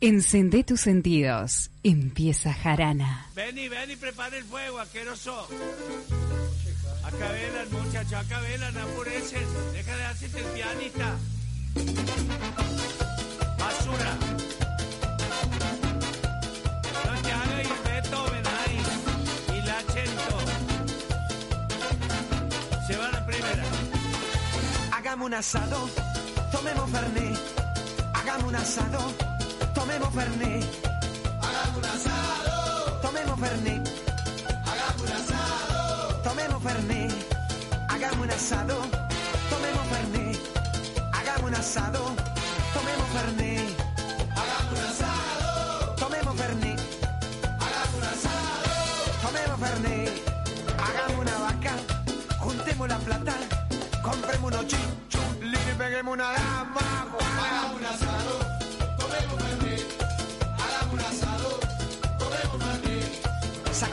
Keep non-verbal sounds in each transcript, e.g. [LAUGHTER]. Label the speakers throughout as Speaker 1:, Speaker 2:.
Speaker 1: Encendé tus sentidos. Empieza Jarana.
Speaker 2: Ven y ven y prepara el fuego, asqueroso. Acá velan, muchachos, acá velan, apurecen. Deja de hacerte el pianista. Basura. No te hagas el Beethoven ahí. Y la Chento. Se van a primera.
Speaker 3: Hagamos un asado, tomemos Fernet. Hagamos un asado, tomemos Fernet. Hagamos un asado, tomemos Fernet. Hagamos un asado, tomemos Fernet. Hagamos un asado, tomemos Fernet. Hagamos un asado, tomemos Fernet. Hagamos un asado, tomemos Fernet. Hagamos una vaca, juntemos la plata, compremos unos chinchos, y peguemos una dama. Hagamos un asado,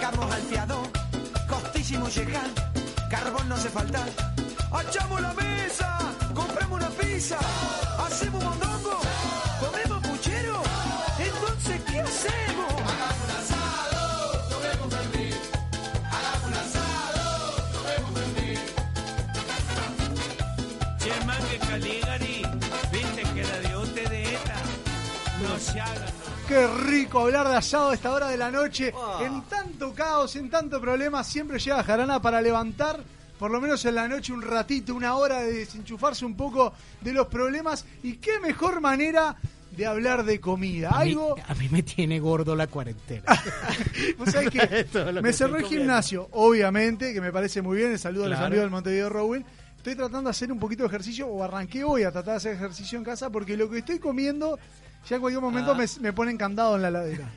Speaker 3: Sacamos al fiado, costísimo llegar, carbón no hace falta. ¡Echamos la mesa! ¡Compremos una pizza! ¡Hacemos mondongo! ¡Comemos puchero! Entonces, ¿qué hacemos? Hagamos un asado, tomemos Fernet. Hagamos un asado, tomemos.
Speaker 2: Che, Caligari. Viste que la diote de ETA. No se hagan, no.
Speaker 4: Qué rico hablar de asado a esta hora de la noche. En tanto caos, en tanto problema, siempre llega Jarana para levantar, por lo menos en la noche, un ratito, una hora de desenchufarse un poco de los problemas. Y qué mejor manera de hablar de comida.
Speaker 5: A mí,
Speaker 4: Algo.
Speaker 5: a mí me tiene gordo la cuarentena. [LAUGHS]
Speaker 4: ¿Vos sabés que [LAUGHS] me cerró el gimnasio, obviamente, que me parece muy bien. El saludo a los
Speaker 5: Claro.
Speaker 4: amigos del Montevideo Rowell. Estoy tratando de hacer un poquito de ejercicio, o arranqué hoy a tratar de hacer ejercicio en casa, porque lo que estoy comiendo, ya en cualquier momento
Speaker 6: Ah.
Speaker 4: me, me ponen candado en la ladera.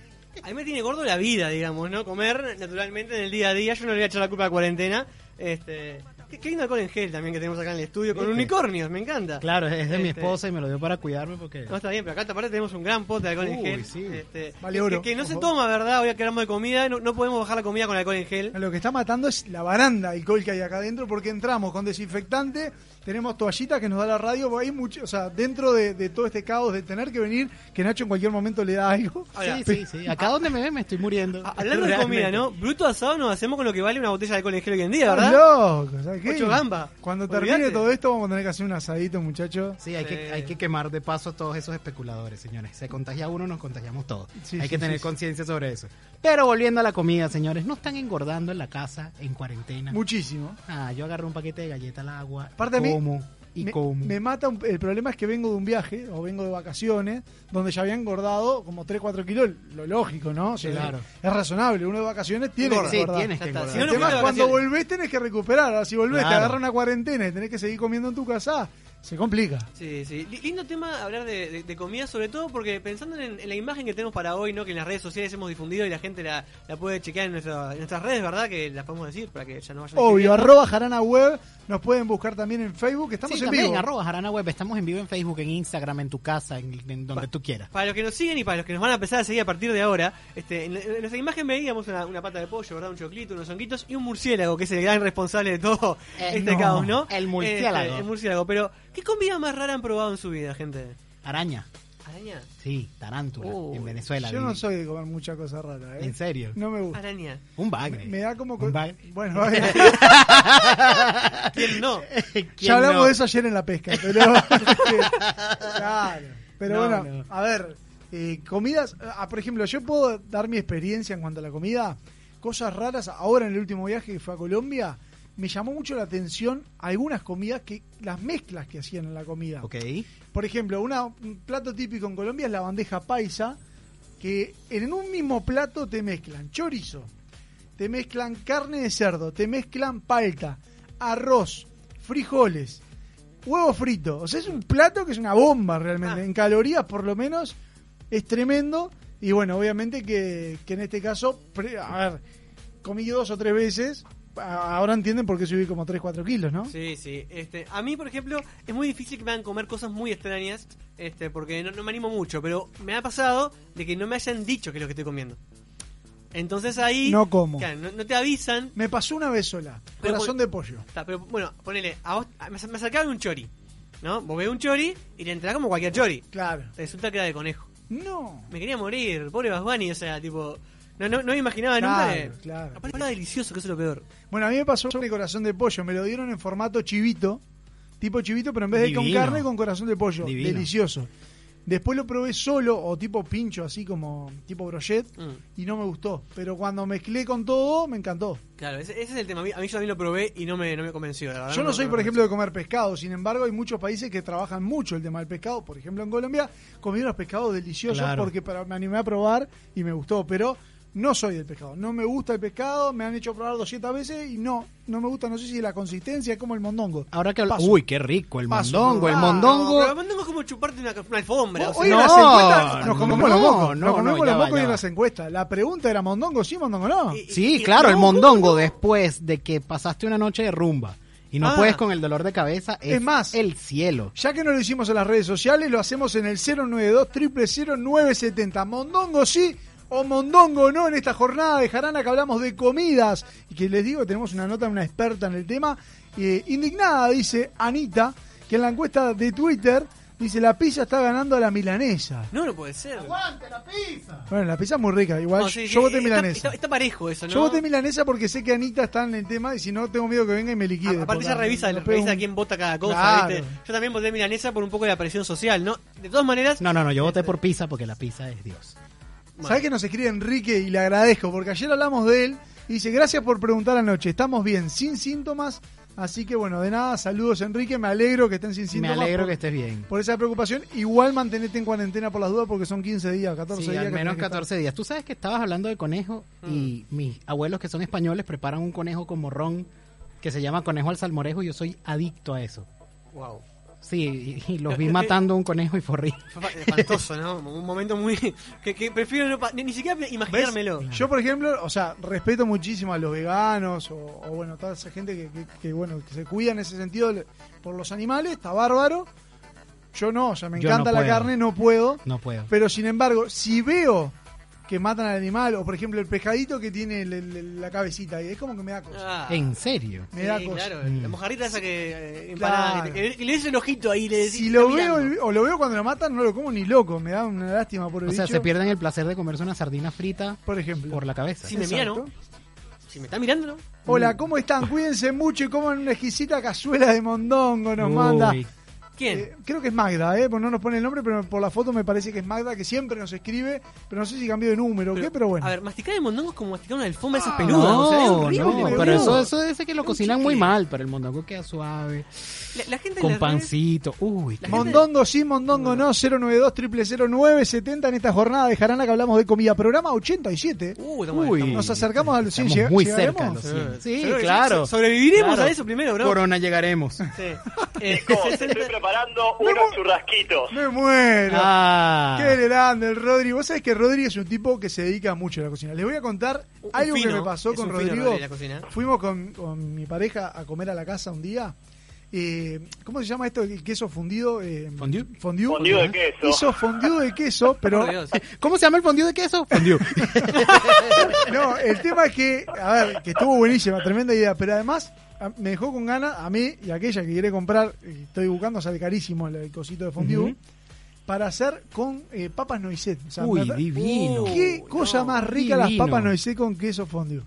Speaker 6: A mí me tiene gordo la vida, digamos, ¿no? Comer naturalmente en el día a día. Yo no le voy a echar la culpa a la cuarentena. Este, qué, qué lindo alcohol en gel también que tenemos acá en el estudio con
Speaker 5: ¿Viste?
Speaker 6: unicornios, me encanta.
Speaker 5: Claro, es de mi
Speaker 6: Este,
Speaker 5: esposa y me lo dio para cuidarme porque...
Speaker 6: No está bien, pero acá aparte tenemos un gran pote de alcohol en gel.
Speaker 5: sí.
Speaker 6: Este,
Speaker 4: Vale
Speaker 6: que-
Speaker 4: oro,
Speaker 6: que, no
Speaker 4: por
Speaker 6: se toma, ¿verdad? Hoy que hablamos de comida, no, no podemos bajar la comida con alcohol en gel.
Speaker 4: Lo que está matando es la baranda de alcohol que hay acá adentro, porque entramos con desinfectante, tenemos toallita que nos da la radio, porque hay mucho, o sea, dentro de, de todo este caos de tener que venir, que Nacho en cualquier momento le da algo.
Speaker 6: Ahora,
Speaker 5: Sí, sí, sí. Acá donde me ven me estoy muriendo.
Speaker 6: a- hablando de comida. ¿no? Bruto asado nos hacemos con lo que vale una botella de alcohol en gel hoy en día, ¿verdad?
Speaker 4: loco, ¿sabes qué?
Speaker 6: Ocho gambas.
Speaker 4: Cuando
Speaker 6: Olvídate.
Speaker 4: termine todo esto, vamos a tener que hacer un asadito, muchachos.
Speaker 5: Sí, hay,
Speaker 6: Sí.
Speaker 5: Que, hay que quemar de paso a todos esos especuladores, señores. Se contagia uno, nos contagiamos todos.
Speaker 4: Sí,
Speaker 5: hay
Speaker 4: sí,
Speaker 5: que
Speaker 4: sí,
Speaker 5: tener
Speaker 4: sí.
Speaker 5: conciencia sobre eso. Pero volviendo a la comida, señores, no están engordando en la casa en cuarentena.
Speaker 4: Muchísimo.
Speaker 5: Ah, yo agarro un paquete de galleta al agua,
Speaker 4: Aparte a mí,
Speaker 5: como y
Speaker 4: me,
Speaker 5: como.
Speaker 4: me mata, un- el problema es que vengo de un viaje o vengo de vacaciones donde ya había engordado como 3, 4 kilos, lo lógico, ¿no? O sea,
Speaker 5: Claro.
Speaker 4: Es razonable, uno de vacaciones tiene que
Speaker 5: Sí,
Speaker 4: engordar.
Speaker 5: tienes que
Speaker 6: Ya está.
Speaker 5: engordar.
Speaker 6: Si no,
Speaker 4: El
Speaker 6: no
Speaker 4: tema
Speaker 6: fuiste
Speaker 4: es cuando volvés tenés que recuperar. Ahora, si volvés, te agarra una cuarentena y tenés que seguir comiendo en tu casa, se complica.
Speaker 6: Sí, sí. Li- Lindo tema hablar de, de- de comida, sobre todo porque pensando en, en la imagen que tenemos para hoy, ¿no? Que en las redes sociales hemos difundido y la gente la, la puede chequear en, nuestra- en nuestras redes, ¿verdad? Que las podemos decir para que ya no vayan
Speaker 4: Obvio, arroba jarana web. Nos pueden buscar también en Facebook. Estamos
Speaker 5: Sí,
Speaker 4: en
Speaker 5: también,
Speaker 4: vivo.
Speaker 5: arroba Jarana Web. Estamos en vivo en Facebook, en Instagram, en tu casa, en, en donde tú quieras.
Speaker 6: Para los que nos siguen y para los que nos van a empezar a seguir a partir de ahora, este, en, en nuestra imagen veíamos una, una pata de pollo, ¿verdad? Un choclito, unos honguitos y un murciélago, que es el gran responsable de todo
Speaker 5: Eh,
Speaker 6: este
Speaker 5: no,
Speaker 6: caos, ¿no?
Speaker 5: el murciélago.
Speaker 6: Este, el murciélago. Pero, ¿qué comida más rara han probado en su vida, gente?
Speaker 5: Araña.
Speaker 6: ¿Araña?
Speaker 5: Sí, tarántula. En Venezuela.
Speaker 4: Yo no
Speaker 5: viví.
Speaker 4: soy de comer mucha cosa rara. ¿eh?
Speaker 5: ¿En serio?
Speaker 4: No me gusta.
Speaker 6: ¿Araña?
Speaker 5: Un bagre.
Speaker 4: Me da como...
Speaker 5: Un bagre.
Speaker 4: Bueno. [LAUGHS]
Speaker 6: ¿Quién no? [LAUGHS]
Speaker 5: ¿Quién
Speaker 4: ya hablamos
Speaker 5: no?
Speaker 4: de eso ayer en la pesca, pero... [LAUGHS] claro. Pero
Speaker 5: No,
Speaker 4: bueno,
Speaker 5: no.
Speaker 4: a ver, eh, comidas... ah, por ejemplo, yo puedo dar mi experiencia en cuanto a la comida. Cosas raras. Ahora en el último viaje que fue a Colombia, me llamó mucho la atención algunas comidas, que las mezclas que hacían en la comida.
Speaker 5: Ok.
Speaker 4: Por ejemplo, una, un plato típico en Colombia es la bandeja paisa, que en un mismo plato te mezclan chorizo, te mezclan carne de cerdo, te mezclan palta, arroz, frijoles, huevo frito. O sea, es un plato que es una bomba realmente.
Speaker 6: Ah.
Speaker 4: En calorías, por lo menos, es tremendo. Y bueno, obviamente que, que en este caso, pre- a ver, comí dos o tres veces. Ahora entienden por qué subí como 3, 4 kilos, ¿no?
Speaker 6: Sí, sí. Este, a mí, por ejemplo, es muy difícil que me hagan comer cosas muy extrañas, este, porque no, no me animo mucho, pero me ha pasado de que no me hayan dicho qué es lo que estoy comiendo. Entonces ahí...
Speaker 4: No como.
Speaker 6: Claro, no, no te avisan.
Speaker 4: Me pasó una vez sola.
Speaker 6: Pero
Speaker 4: Corazón de pollo.
Speaker 6: Está, pero bueno, ponele, a vos, a- me, me acercaba un chori, ¿no? Vos ves un chori y le entrás como cualquier chori.
Speaker 4: Claro.
Speaker 6: Resulta que era de conejo.
Speaker 4: No.
Speaker 6: Me quería morir, pobre Basbani, o sea, tipo... No, no, no me imaginaba
Speaker 4: Claro,
Speaker 6: nunca de...
Speaker 4: claro.
Speaker 6: Aparte era delicioso, que eso es lo peor.
Speaker 4: Bueno, a mí me pasó con el corazón de pollo. Me lo dieron en formato chivito. Tipo chivito, pero en vez de con
Speaker 5: Divino.
Speaker 4: carne, con corazón de pollo.
Speaker 5: Divino.
Speaker 4: Delicioso. Después lo probé solo o tipo pincho, así como tipo brochet.
Speaker 6: Mm.
Speaker 4: Y no me gustó. Pero cuando mezclé con todo, me encantó.
Speaker 6: Claro, ese, ese es el tema. A mí, a mí yo también lo probé y no me, no me convenció, la verdad.
Speaker 4: Yo no soy, por ejemplo, de comer pescado. Sin embargo, hay muchos países que trabajan mucho el tema del pescado. Por ejemplo, en Colombia comí unos pescados deliciosos
Speaker 5: Claro.
Speaker 4: porque para- me animé a probar y me gustó. Pero no soy del pescado. No me gusta el pescado. Me han hecho probar 200 veces y no. No me gusta. No sé si la consistencia es como el mondongo.
Speaker 5: Ahora que
Speaker 4: Paso.
Speaker 5: Uy, qué rico, el
Speaker 4: Paso.
Speaker 5: mondongo, el
Speaker 4: Ah,
Speaker 6: No,
Speaker 5: mondongo.
Speaker 6: pero mondongo es como chuparte una, una alfombra. o sea,
Speaker 4: en las encuestas nos comemos
Speaker 5: no,
Speaker 4: los mocos.
Speaker 5: no,
Speaker 4: nos comemos
Speaker 5: no,
Speaker 4: los mocos y en las encuestas. La pregunta era mondongo sí, mondongo no.
Speaker 6: Y-
Speaker 5: Sí,
Speaker 6: y-
Speaker 5: claro, el
Speaker 6: ¿cómo
Speaker 5: mondongo
Speaker 6: no?
Speaker 5: después de que pasaste una noche de rumba y no
Speaker 6: Ah.
Speaker 5: puedes con el dolor de cabeza, es,
Speaker 4: Es más,
Speaker 5: el cielo.
Speaker 4: Ya que no lo hicimos en las redes sociales, lo hacemos en el 092 970 Mondongo sí o Mondongo no en esta jornada de Jarana que hablamos de comidas. Y que les digo, tenemos una nota de una experta en el tema. Eh, indignada, dice Anita, que en la encuesta de Twitter dice la pizza está ganando a la milanesa.
Speaker 6: No, no puede ser.
Speaker 4: Bueno, la pizza es muy rica, igual
Speaker 6: No, sí,
Speaker 4: yo
Speaker 6: sí,
Speaker 4: voté
Speaker 6: está-
Speaker 4: milanesa.
Speaker 6: Está, está parejo eso, ¿no?
Speaker 4: Yo voté milanesa porque sé que Anita está en el tema y si no tengo miedo que venga y me liquide.
Speaker 6: A- Aparte ella revisa,
Speaker 4: pega
Speaker 6: revisa
Speaker 4: un-
Speaker 6: quién vota cada cosa,
Speaker 4: Claro.
Speaker 6: ¿viste? Yo también voté milanesa por un poco de la presión social, ¿no? De todas maneras...
Speaker 5: No, no, no, yo voté por pizza porque la pizza es Dios.
Speaker 4: ¿Sabes que nos escribe Enrique y le agradezco? Porque ayer hablamos de él y dice, gracias por preguntar anoche, estamos bien, sin síntomas, así que bueno, de nada, saludos Enrique, me alegro que estén sin
Speaker 5: Me
Speaker 4: síntomas.
Speaker 5: alegro
Speaker 4: por,
Speaker 5: que estés bien.
Speaker 4: por esa preocupación, igual mantenete en cuarentena por las dudas porque son 15 días, 14
Speaker 5: Sí,
Speaker 4: días.
Speaker 5: al menos
Speaker 4: que estar.
Speaker 5: 14 días. Tú sabes que estabas hablando de conejo y mis abuelos que son españoles preparan un conejo con morrón que se llama conejo al salmorejo y yo soy adicto a eso.
Speaker 6: Wow.
Speaker 5: Sí, y, y los vi matando un conejo y forrí.
Speaker 6: Espantoso, ¿no? Un momento muy... que, que prefiero no pa- ni, ni siquiera
Speaker 4: ¿Ves?
Speaker 6: imaginármelo.
Speaker 4: Yo, por ejemplo, o sea, respeto muchísimo a los veganos o, o, bueno, toda esa gente que, que- que, bueno, que se cuida en ese sentido por los animales, está bárbaro. Yo no, o sea, me
Speaker 5: Yo no
Speaker 4: encanta la
Speaker 5: puedo.
Speaker 4: carne, no puedo.
Speaker 5: No puedo.
Speaker 4: Pero sin embargo, si veo que matan al animal, o por ejemplo el pescadito que tiene el- el- la cabecita, y es como que me da cosa.
Speaker 6: Ah.
Speaker 5: ¿En serio?
Speaker 4: Me da cosa.
Speaker 6: claro,
Speaker 5: Mm.
Speaker 6: la mojarrita esa que eh, empanada,
Speaker 4: Claro.
Speaker 6: que, te- que le des el ojito ahí y le decís,
Speaker 4: Si
Speaker 6: "Está
Speaker 4: lo veo
Speaker 6: mirando".
Speaker 4: el- o lo veo cuando lo matan, no lo como ni loco, me da una lástima por el
Speaker 5: O sea, se pierden el placer de comerse una sardina frita
Speaker 4: por ejemplo.
Speaker 5: por la cabeza.
Speaker 6: Si me mira, ¿no? Si me está mirando, ¿no?
Speaker 4: Hola, ¿cómo están? Cuídense mucho y coman una exquisita cazuela de mondongo, nos
Speaker 5: Uy,
Speaker 4: manda.
Speaker 6: ¿Quién?
Speaker 4: Eh, creo que es Magda, ¿eh? Porque no nos pone el nombre, pero por la foto me parece que es Magda, que siempre nos escribe, pero no sé si cambió de número o qué, pero bueno.
Speaker 6: A ver, masticar el mondongo es como masticar una alfombra esas
Speaker 4: Ah,
Speaker 6: peludas.
Speaker 5: No,
Speaker 6: o sea, es horrible.
Speaker 5: no, pero eso, eso dice que lo cocinan muy mal, pero el mondongo queda suave,
Speaker 6: La, la gente en
Speaker 5: con pancito. Uy,
Speaker 6: La
Speaker 5: qué-
Speaker 6: gente-
Speaker 4: Mondongo sí, Mondongo no, 092 0970 en esta jornada de Jarana que hablamos de comida. Programa 87.
Speaker 6: Uh, estamos,
Speaker 5: Uy,
Speaker 6: estamos-
Speaker 4: Nos acercamos a los 100.
Speaker 5: estamos
Speaker 4: llega-
Speaker 5: muy cerca. los 100. Sí,
Speaker 6: que
Speaker 5: claro.
Speaker 6: so- Sobreviviremos
Speaker 5: Claro.
Speaker 6: a eso primero, bro.
Speaker 5: Corona llegaremos.
Speaker 6: Sí. [LAUGHS] Eh, [LAUGHS]
Speaker 7: preparando unos churrasquitos.
Speaker 4: Me muero.
Speaker 5: Ah,
Speaker 4: Qué grande el Rodri. Vos sabés que Rodri es un tipo que se dedica mucho a la cocina. Les voy a contar
Speaker 6: Un
Speaker 4: algo
Speaker 6: fino,
Speaker 4: que me pasó
Speaker 6: es
Speaker 4: con Rodrigo.
Speaker 6: Rodri en la cocina.
Speaker 4: Fuimos con, con mi pareja a comer a la casa un día. Eh, ¿Cómo se llama esto? El queso fundido. Eh,
Speaker 5: Fondue.
Speaker 4: Fondue.
Speaker 7: Fundido de queso.
Speaker 4: Hizo fondue de queso, pero. [LAUGHS]
Speaker 5: ¿Cómo se llama el fondue de queso? Fondue. [LAUGHS]
Speaker 4: no, el tema es que, a ver, que estuvo buenísima, tremenda idea, pero además me dejó con ganas, a mí y a aquella que quiere comprar, estoy buscando, sale carísimo el, el cosito de fondue, para hacer con eh, papas noisette. O sea,
Speaker 5: Uy, divino.
Speaker 4: ¿Qué
Speaker 6: Uy,
Speaker 4: cosa
Speaker 6: no,
Speaker 4: más rica las papas noisette con queso fondue?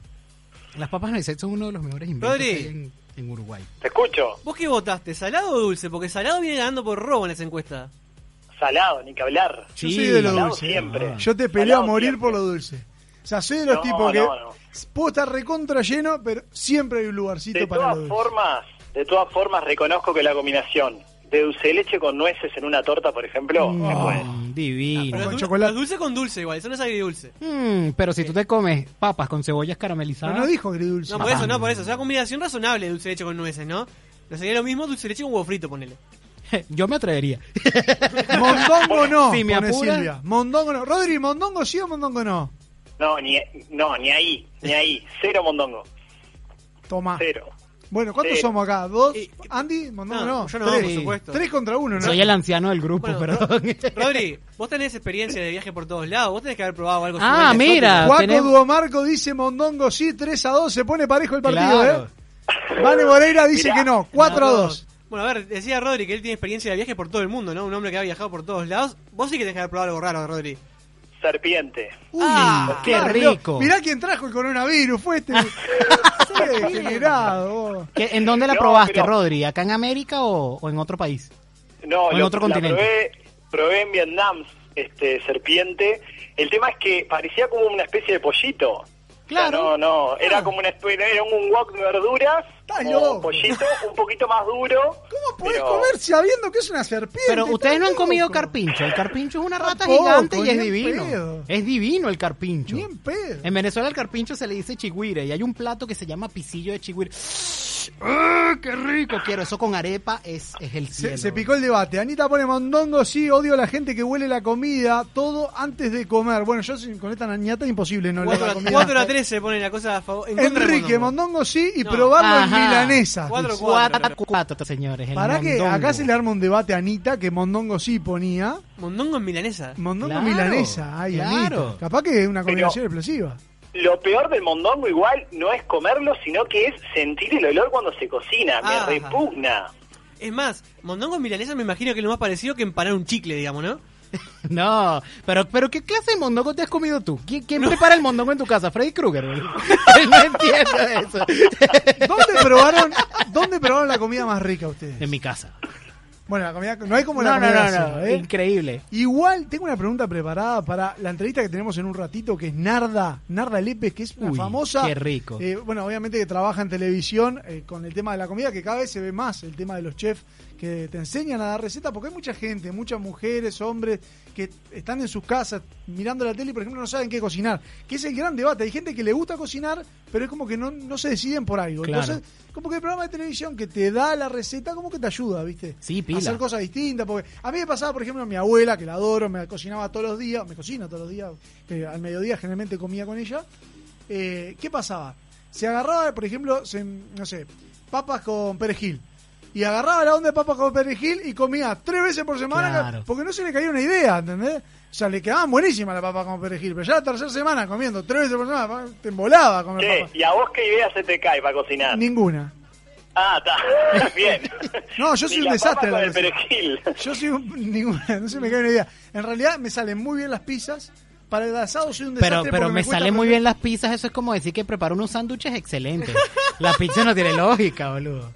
Speaker 5: Las papas Noisette son uno de los mejores inventos
Speaker 6: Rodri.
Speaker 5: que hay en, en Uruguay.
Speaker 7: Te escucho.
Speaker 6: ¿Vos qué votaste? ¿Salado o dulce? Porque salado viene ganando por robo en esa encuesta.
Speaker 7: Salado, ni que hablar.
Speaker 4: Yo soy de lo dulce.
Speaker 7: siempre.
Speaker 4: Yo te peleo a morir
Speaker 7: siempre.
Speaker 4: por lo dulce. O sea, soy de los
Speaker 7: No,
Speaker 4: tipos que
Speaker 7: no, no.
Speaker 4: puedo estar recontra lleno, pero siempre hay un lugarcito
Speaker 7: De
Speaker 4: para
Speaker 7: todas formas, de todas formas reconozco que la combinación de dulce de leche con nueces en una torta, por ejemplo.
Speaker 5: Mm, divino.
Speaker 6: Pero
Speaker 4: con chocolate.
Speaker 6: dulce con dulce igual, eso no es agridulce.
Speaker 5: Mm, pero si tú te comes papas con cebollas
Speaker 4: Pero
Speaker 5: caramelizadas.
Speaker 4: no dijo agridulce.
Speaker 6: No, por eso, no, por eso. O sea, combinación razonable de dulce de leche con nueces, ¿no? No sería lo mismo dulce de leche con huevo frito, ponele. [LAUGHS]
Speaker 5: Yo me atrevería. [LAUGHS]
Speaker 4: Mondongo no,
Speaker 5: Si me.
Speaker 4: Silvia. Mondongo no. Rodri, ¿mondongo sí o mondongo no?
Speaker 7: No, ni, no, ni ahí, ni ahí. Cero mondongo.
Speaker 4: Toma.
Speaker 7: Cero.
Speaker 4: Bueno, ¿cuántos
Speaker 7: Cero.
Speaker 4: somos acá? ¿Dos? ¿Andy? ¿Mondongo
Speaker 6: No,
Speaker 4: no?
Speaker 6: yo no,
Speaker 4: Tres.
Speaker 6: por supuesto.
Speaker 4: Tres contra uno, ¿no?
Speaker 5: Soy el anciano del grupo,
Speaker 6: Bueno,
Speaker 5: perdón.
Speaker 6: Rodri, vos tenés experiencia de viaje por todos lados. Vos tenés que haber probado algo
Speaker 5: Ah,
Speaker 6: sumamente
Speaker 5: mira.
Speaker 4: Juaco
Speaker 5: tenemos-
Speaker 4: Duomarco dice Mondongo sí, 3 a 2, se pone parejo el partido,
Speaker 5: Claro.
Speaker 4: ¿eh? Vane Moreira dice
Speaker 7: Mirá.
Speaker 4: que no, 4 a 2.
Speaker 6: Bueno, a ver, decía Rodri que él tiene experiencia de viaje por todo el mundo, ¿no? Un hombre que ha viajado por todos lados. Vos sí que tenés que haber probado algo raro, Rodri.
Speaker 7: Serpiente.
Speaker 4: Uy,
Speaker 5: Ah, qué
Speaker 4: claro,
Speaker 5: rico.
Speaker 4: Mirá quién trajo el coronavirus, fue este. [LAUGHS] Qué degenerado. vos.
Speaker 5: ¿Qué- ¿En dónde la
Speaker 7: No,
Speaker 5: probaste,
Speaker 7: pero-
Speaker 5: Rodri? ¿Acá en América o, o en otro país?
Speaker 7: No,
Speaker 5: O en
Speaker 7: lo-
Speaker 5: otro continente.
Speaker 7: probé, probé en Vietnam, este, serpiente. El tema es que parecía como una especie de pollito. O sea,
Speaker 5: Claro.
Speaker 7: no, no, era como una era un wok de verduras,
Speaker 4: Estás
Speaker 7: como
Speaker 4: loco.
Speaker 7: pollito, un poquito más duro.
Speaker 4: ¿Cómo podés
Speaker 7: pero-
Speaker 4: comer sabiendo que es una serpiente?
Speaker 5: Pero ustedes no han comido
Speaker 4: loco.
Speaker 5: carpincho. El carpincho es una rata
Speaker 4: Tampoco,
Speaker 5: gigante y es divino.
Speaker 4: pedo.
Speaker 5: Es divino el carpincho.
Speaker 4: Ni en pedo.
Speaker 5: En Venezuela el carpincho se le dice chigüire y hay un plato que se llama pisillo de chigüire. [SNIFFS] ¡Ah, ¡Qué rico! Quiero eso con arepa, es, es el cielo.
Speaker 4: Se, se picó el debate. Anita pone mondongo, sí, odio a la gente que huele la comida, todo antes de comer. Bueno, yo con esta nañata imposible no oler
Speaker 6: 4
Speaker 4: la
Speaker 6: a,
Speaker 4: comida.
Speaker 6: 4 a 13 pone la cosa a favor. en
Speaker 4: Enrique,
Speaker 6: Mondongo.
Speaker 4: mondongo sí y
Speaker 6: No.
Speaker 4: probarlo en
Speaker 5: Ajá.
Speaker 4: Milanesa.
Speaker 6: Cuatro, cuatro.
Speaker 5: Cuatro, cuatro, señores.
Speaker 4: Para que acá se le arma un debate a Anita que mondongo sí ponía.
Speaker 6: Mondongo en milanesa.
Speaker 4: Mondongo
Speaker 5: Claro,
Speaker 4: milanesa. Ay,
Speaker 5: claro.
Speaker 4: Anita. Capaz que es una
Speaker 7: Pero-
Speaker 4: combinación explosiva.
Speaker 7: Lo peor del mondongo igual no es comerlo, sino que es sentir el olor cuando se cocina.
Speaker 6: Ah.
Speaker 7: Me repugna.
Speaker 6: Es más, mondongo en milanesa me imagino que es lo más parecido que empanar un chicle, digamos, ¿no? [LAUGHS]
Speaker 5: No, pero, pero ¿qué clase de mondongo te has comido tú? ¿Quién, prepara el mondongo en tu casa? Freddy Krueger. [LAUGHS] [LAUGHS] no entiendo eso.
Speaker 4: ¿Dónde probaron, ¿Dónde probaron la comida más rica ustedes?
Speaker 5: en mi casa.
Speaker 4: Bueno, la comida, no hay como
Speaker 5: No,
Speaker 4: la
Speaker 5: no,
Speaker 4: comida
Speaker 5: no,
Speaker 4: asada,
Speaker 5: no.
Speaker 4: ¿eh?
Speaker 5: Increíble.
Speaker 4: Igual tengo una pregunta preparada para la entrevista que tenemos en un ratito, que es Narda, Narda Lépez, que es una
Speaker 5: Uy,
Speaker 4: famosa.
Speaker 5: qué rico.
Speaker 4: eh, bueno, obviamente que trabaja en televisión eh, con el tema de la comida, que cada vez se ve más el tema de los chefs que te enseñan a dar recetas, porque hay mucha gente, muchas mujeres, hombres, que están en sus casas mirando la tele y, por ejemplo, no saben qué cocinar. Que es el gran debate. Hay gente que le gusta cocinar, pero es como que no, no se deciden por algo.
Speaker 5: Claro.
Speaker 4: Entonces, como que el programa de televisión que te da la receta, como que te ayuda, ¿viste?
Speaker 5: Sí,
Speaker 4: A
Speaker 5: pila.
Speaker 4: hacer cosas distintas. Porque a mí me pasaba, por ejemplo, mi abuela, que la adoro, me cocinaba todos los días, me cocina todos los días, eh, al mediodía generalmente comía con ella. Eh, ¿Qué pasaba? Se agarraba, por ejemplo, se- no sé, papas con perejil. Y agarraba la onda de papas con perejil y comía tres veces por semana
Speaker 5: Claro.
Speaker 4: porque no se le caía una idea, ¿entendés? O sea, le quedaban buenísimas las papas con perejil, pero ya la tercera semana comiendo tres veces por semana, te embolaba comer
Speaker 7: Che,
Speaker 4: papas.
Speaker 7: ¿y a vos qué idea se te cae para cocinar?
Speaker 4: Ninguna.
Speaker 7: Ah, está. [LAUGHS] Bien.
Speaker 4: No, yo soy
Speaker 7: Ni
Speaker 4: un
Speaker 7: la
Speaker 4: desastre
Speaker 7: papa
Speaker 4: en la
Speaker 7: con el perejil.
Speaker 4: Yo soy un, ninguna, no se me cae una idea. En realidad me salen muy bien las pizzas. Para el asado soy un desastre.
Speaker 5: Pero, pero me
Speaker 4: cuesta
Speaker 5: salen muy bien las pizzas. Eso es como decir que preparo unos sándwiches excelentes. La pizza no tiene lógica, boludo.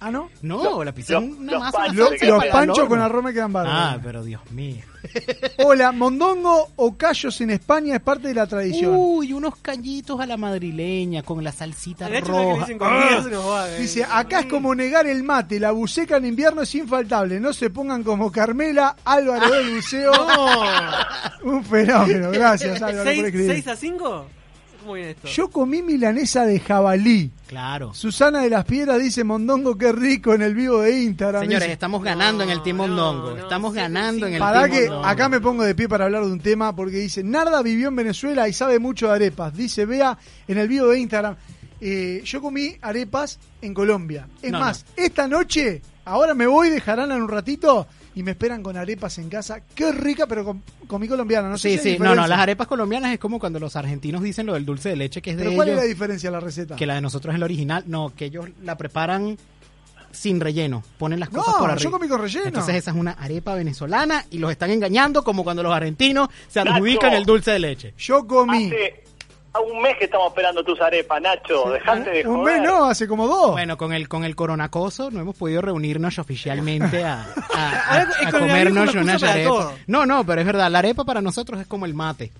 Speaker 4: Ah, ¿no?
Speaker 5: No, la pizza
Speaker 7: los-
Speaker 5: una
Speaker 7: los
Speaker 5: masa.
Speaker 7: panchos
Speaker 5: una
Speaker 4: Los,
Speaker 5: salsa
Speaker 4: panchos con arroz me quedan bárbaros.
Speaker 5: Ah, pero Dios mío. [LAUGHS]
Speaker 4: Hola, mondongo o callos en España es parte de la tradición.
Speaker 5: Uy, unos callitos a la madrileña con la salsita
Speaker 6: El hecho de que
Speaker 5: roja.
Speaker 6: dicen nos va, eh.
Speaker 4: Dice, acá es como negar el mate, la buceca en invierno es infaltable. No se pongan como Carmela, Álvaro del Buceo. [LAUGHS] Un fenómeno, gracias [LAUGHS] Álvaro por escribir.
Speaker 6: 6 a 5?
Speaker 4: Yo comí milanesa de jabalí.
Speaker 5: Claro.
Speaker 4: Susana de las Piedras dice Mondongo, qué rico en el vivo de Instagram.
Speaker 5: Señores,
Speaker 4: Dice,
Speaker 5: estamos ganando en el Team Mondongo.
Speaker 6: no,
Speaker 5: Estamos
Speaker 6: sí,
Speaker 5: ganando
Speaker 6: sí.
Speaker 5: en el
Speaker 4: Para
Speaker 5: Team
Speaker 4: que
Speaker 5: Mondongo.
Speaker 4: acá me pongo de pie para hablar de un tema porque dice, Narda vivió en Venezuela y sabe mucho de arepas. Dice, vea en el video de Instagram, eh, yo comí arepas en Colombia. Es
Speaker 5: No,
Speaker 4: más, esta noche, ahora me voy de jarana en un ratito y me esperan con arepas en casa. Qué rica, pero con, comí colombiana. No sé
Speaker 5: Sí,
Speaker 4: si
Speaker 5: sí, no, no, las arepas colombianas es como cuando los argentinos dicen lo del dulce de leche que es de
Speaker 4: Pero ¿cuál es la diferencia de la receta?
Speaker 5: que la de nosotros es la original. No, que ellos la preparan sin relleno, ponen las
Speaker 4: No,
Speaker 5: cosas por arriba.
Speaker 4: yo comí con relleno.
Speaker 5: Entonces esa es una arepa venezolana y los están engañando como cuando los argentinos se
Speaker 7: Nacho.
Speaker 5: adjudican el dulce de leche.
Speaker 4: Yo comí...
Speaker 7: Hace un mes que estamos esperando tus arepas, Nacho. Dejate de
Speaker 4: un
Speaker 7: joder.
Speaker 4: mes no, hace como dos.
Speaker 5: Bueno, con el con el coronacoso no hemos podido reunirnos oficialmente a, a- [LAUGHS] a- a comernos
Speaker 6: es una
Speaker 5: una
Speaker 6: excusa para
Speaker 5: arepa.
Speaker 6: todo.
Speaker 5: No, no, pero es verdad, la arepa para nosotros es como el mate.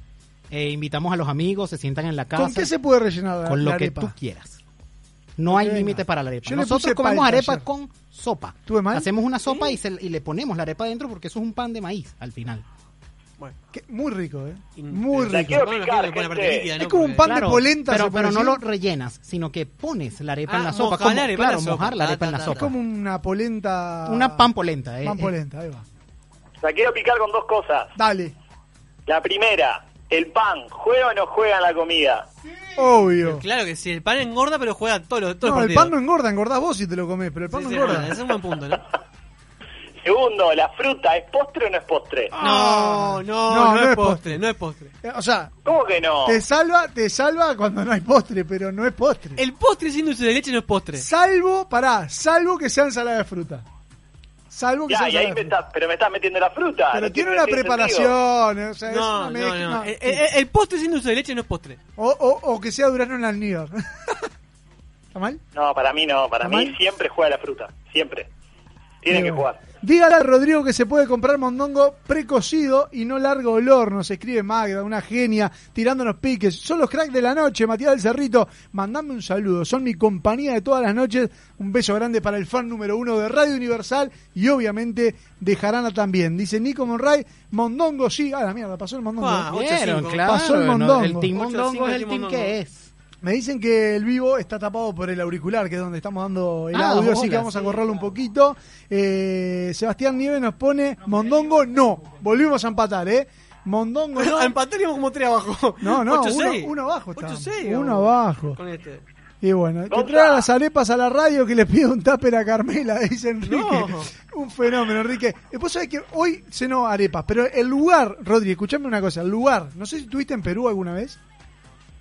Speaker 5: Eh, invitamos a los amigos, se sientan en la casa
Speaker 4: ¿Con qué se puede rellenar la,
Speaker 5: con lo
Speaker 4: la
Speaker 5: que tú quieras. No hay límite para la arepa.
Speaker 4: Yo
Speaker 5: Nosotros comemos arepa
Speaker 4: ayer.
Speaker 5: con sopa. Hacemos una sopa y, se- y le ponemos la arepa dentro porque eso es un pan de maíz al final.
Speaker 6: Bueno.
Speaker 4: Que- muy rico, ¿eh? Muy
Speaker 7: La
Speaker 4: rico.
Speaker 6: Bueno,
Speaker 7: picar,
Speaker 4: Es
Speaker 6: ¿no?
Speaker 4: como un pan de polenta,
Speaker 5: pero, pero no lo rellenas, sino que pones la arepa en
Speaker 6: Ah,
Speaker 5: la sopa.
Speaker 6: mojar
Speaker 5: como-
Speaker 6: la arepa en
Speaker 5: claro,
Speaker 6: la sopa.
Speaker 5: mojar la arepa en
Speaker 6: ta,
Speaker 5: la
Speaker 6: ta,
Speaker 4: Es
Speaker 5: sopa.
Speaker 4: como una polenta.
Speaker 5: Una pan polenta, eh.
Speaker 4: Pan polenta, ahí va.
Speaker 7: La quiero picar con dos cosas.
Speaker 4: Dale.
Speaker 7: La primera, el pan, ¿juega o no juega en la comida?
Speaker 4: Obvio.
Speaker 6: Claro que sí, el pan engorda, pero juega todos los todos
Speaker 4: No, el pan no engorda, engordás vos si te lo comés, pero el pan
Speaker 6: Sí,
Speaker 4: no
Speaker 6: sí,
Speaker 4: engorda.
Speaker 6: Ese es un buen punto, ¿no? [LAUGHS]
Speaker 7: Segundo, la fruta, ¿es postre o no es postre?
Speaker 6: No, no,
Speaker 4: No,
Speaker 6: no,
Speaker 4: no es
Speaker 6: es postre, no es postre.
Speaker 4: Eh, O sea,
Speaker 7: ¿Cómo que no?
Speaker 4: te salva, te salva cuando no hay postre, pero no es postre.
Speaker 6: El postre sin dulce de leche no es postre.
Speaker 4: Salvo, pará, salvo que sea ensalada de fruta. Salvo que
Speaker 7: Ya,
Speaker 4: sea
Speaker 7: y ahí me está, pero me estás metiendo la fruta.
Speaker 4: Pero tiene una preparación, o sea, es
Speaker 6: No,
Speaker 4: una
Speaker 6: no, no. El, el- el postre sin dulce de leche no es postre.
Speaker 4: O, o, o que sea durazno en almíbar. [LAUGHS] ¿Está mal?
Speaker 7: No, para mí no, para
Speaker 4: ¿Está
Speaker 7: mí
Speaker 4: mal?
Speaker 7: siempre juega la fruta, siempre. Tiene que jugar.
Speaker 4: Dígale a Rodrigo que se puede comprar mondongo precocido y no largo olor. Nos escribe Magda, una genia, tirándonos piques. Son los cracks de la noche, Matías del Cerrito. Mandame un saludo. Son mi compañía de todas las noches. Un beso grande para el fan número uno de Radio Universal y obviamente de Jarana también. Dice Nico Monray, mondongo sí. Ah, la mierda, pasó el mondongo.
Speaker 6: Ah,
Speaker 4: ¿eh?
Speaker 5: Vieron,
Speaker 6: 8-5.
Speaker 5: claro.
Speaker 4: Pasó el
Speaker 5: no,
Speaker 4: mondongo.
Speaker 5: el team
Speaker 6: 8-5
Speaker 5: mondongo es el
Speaker 6: team
Speaker 5: que es.
Speaker 4: Me dicen que el vivo está tapado por el auricular, que es donde estamos dando el
Speaker 5: Ah,
Speaker 4: audio, así que vamos a
Speaker 5: sí,
Speaker 4: correrlo un poquito. Eh, Sebastián Nieves nos pone Mondongo, no. Volvimos a empatar, ¿eh? Mondongo, no. [LAUGHS]
Speaker 6: Empataríamos como 3 abajo.
Speaker 4: No, no, uno,
Speaker 6: 8-6.
Speaker 4: uno abajo está.
Speaker 6: 8-6,
Speaker 4: Uno abajo.
Speaker 6: Con este.
Speaker 4: Y bueno, que
Speaker 7: Gonza.
Speaker 4: traiga las arepas a la radio que le pide un tupper a Carmela, [LAUGHS] dice Enrique.
Speaker 6: No.
Speaker 4: Un fenómeno, Enrique. Después sabés que hoy cenó arepas, pero el lugar, Rodri, escuchame una cosa, el lugar, no sé si estuviste en Perú alguna vez.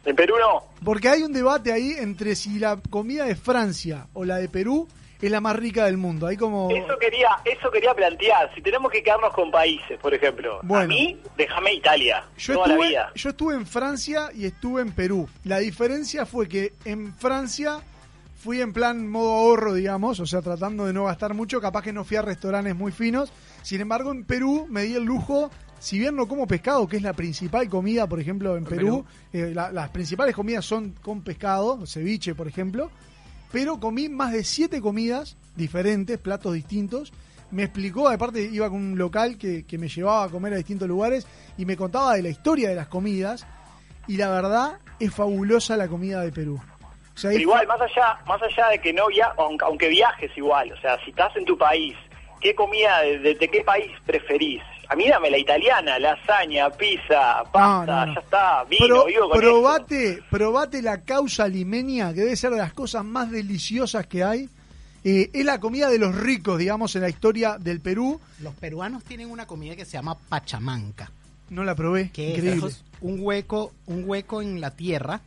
Speaker 7: En Perú no.
Speaker 4: Porque hay un debate ahí entre si la comida de Francia o la de Perú es la más rica del mundo. Hay como...
Speaker 7: Eso quería, eso quería plantear. Si tenemos que quedarnos con países, por ejemplo.
Speaker 4: Bueno.
Speaker 7: A mí, déjame Italia.
Speaker 4: Yo
Speaker 7: toda la
Speaker 4: estuve,
Speaker 7: vida.
Speaker 4: yo estuve en Francia y estuve en Perú. La diferencia fue que en Francia fui en plan modo ahorro, digamos, o sea, tratando de no gastar mucho. Capaz que no fui a restaurantes muy finos. Sin embargo, en Perú me di el lujo, si bien no como pescado, que es la principal comida, por ejemplo, en Perú, eh, la- las principales comidas son con pescado, ceviche, por ejemplo. Pero comí más de siete comidas diferentes, platos distintos. Me explicó, aparte iba con un local que, que me llevaba a comer a distintos lugares y me contaba de la historia de las comidas. Y la verdad es fabulosa la comida de Perú. O sea,
Speaker 7: Pero
Speaker 4: es-
Speaker 7: igual, más allá, más allá de que no via aunque, aunque viajes igual, o sea, si estás en tu país, ¿qué comida de, de- de qué país preferís? A mí dame la italiana, lasaña, pizza, pasta,
Speaker 4: no, no.
Speaker 7: ya está, vino,
Speaker 4: Pro-
Speaker 7: vivo con eso.
Speaker 4: probate, probate la causa limeña, que debe ser de las cosas más deliciosas que hay. Eh, es la comida de los ricos, digamos, en la historia del Perú.
Speaker 5: Los peruanos tienen una comida que se llama pachamanca,
Speaker 4: No la probé,
Speaker 5: que
Speaker 4: increíble.
Speaker 5: es un hueco, un hueco en la tierra,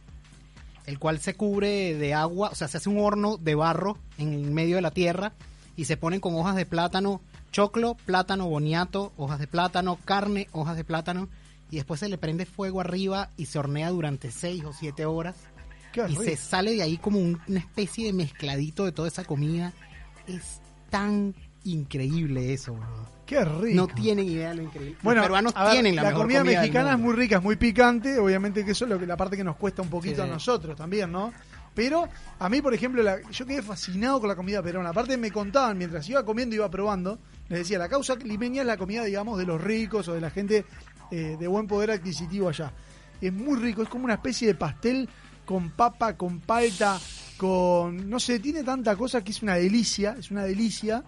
Speaker 5: el cual se cubre de agua, o sea, se hace un horno de barro en el medio de la tierra y se ponen con hojas de plátano, choclo, plátano boniato, hojas de plátano, carne, hojas de plátano y después se le prende fuego arriba y se hornea durante seis o siete horas
Speaker 4: Qué
Speaker 5: y se sale de ahí como un- una especie de mezcladito de toda esa comida. Es tan increíble eso, bro.
Speaker 4: Qué rico.
Speaker 5: No tienen idea de lo increíble.
Speaker 4: Bueno,
Speaker 5: Los peruanos
Speaker 4: ver,
Speaker 5: tienen la,
Speaker 4: la
Speaker 5: mejor
Speaker 4: comida, mexicana es muy rica, es muy picante, obviamente que eso es lo que, la parte que nos cuesta un poquito
Speaker 6: Sí,
Speaker 4: a nosotros también, ¿no? Pero a mí, por ejemplo, la- yo quedé fascinado con la comida peruana. Aparte me contaban, mientras iba comiendo, iba probando, les decía, la causa limeña es la comida, digamos, de los ricos o de la gente eh, de buen poder adquisitivo allá. Es muy rico, es como una especie de pastel con papa, con palta, con... no sé, tiene tanta cosa que es una delicia, es una delicia.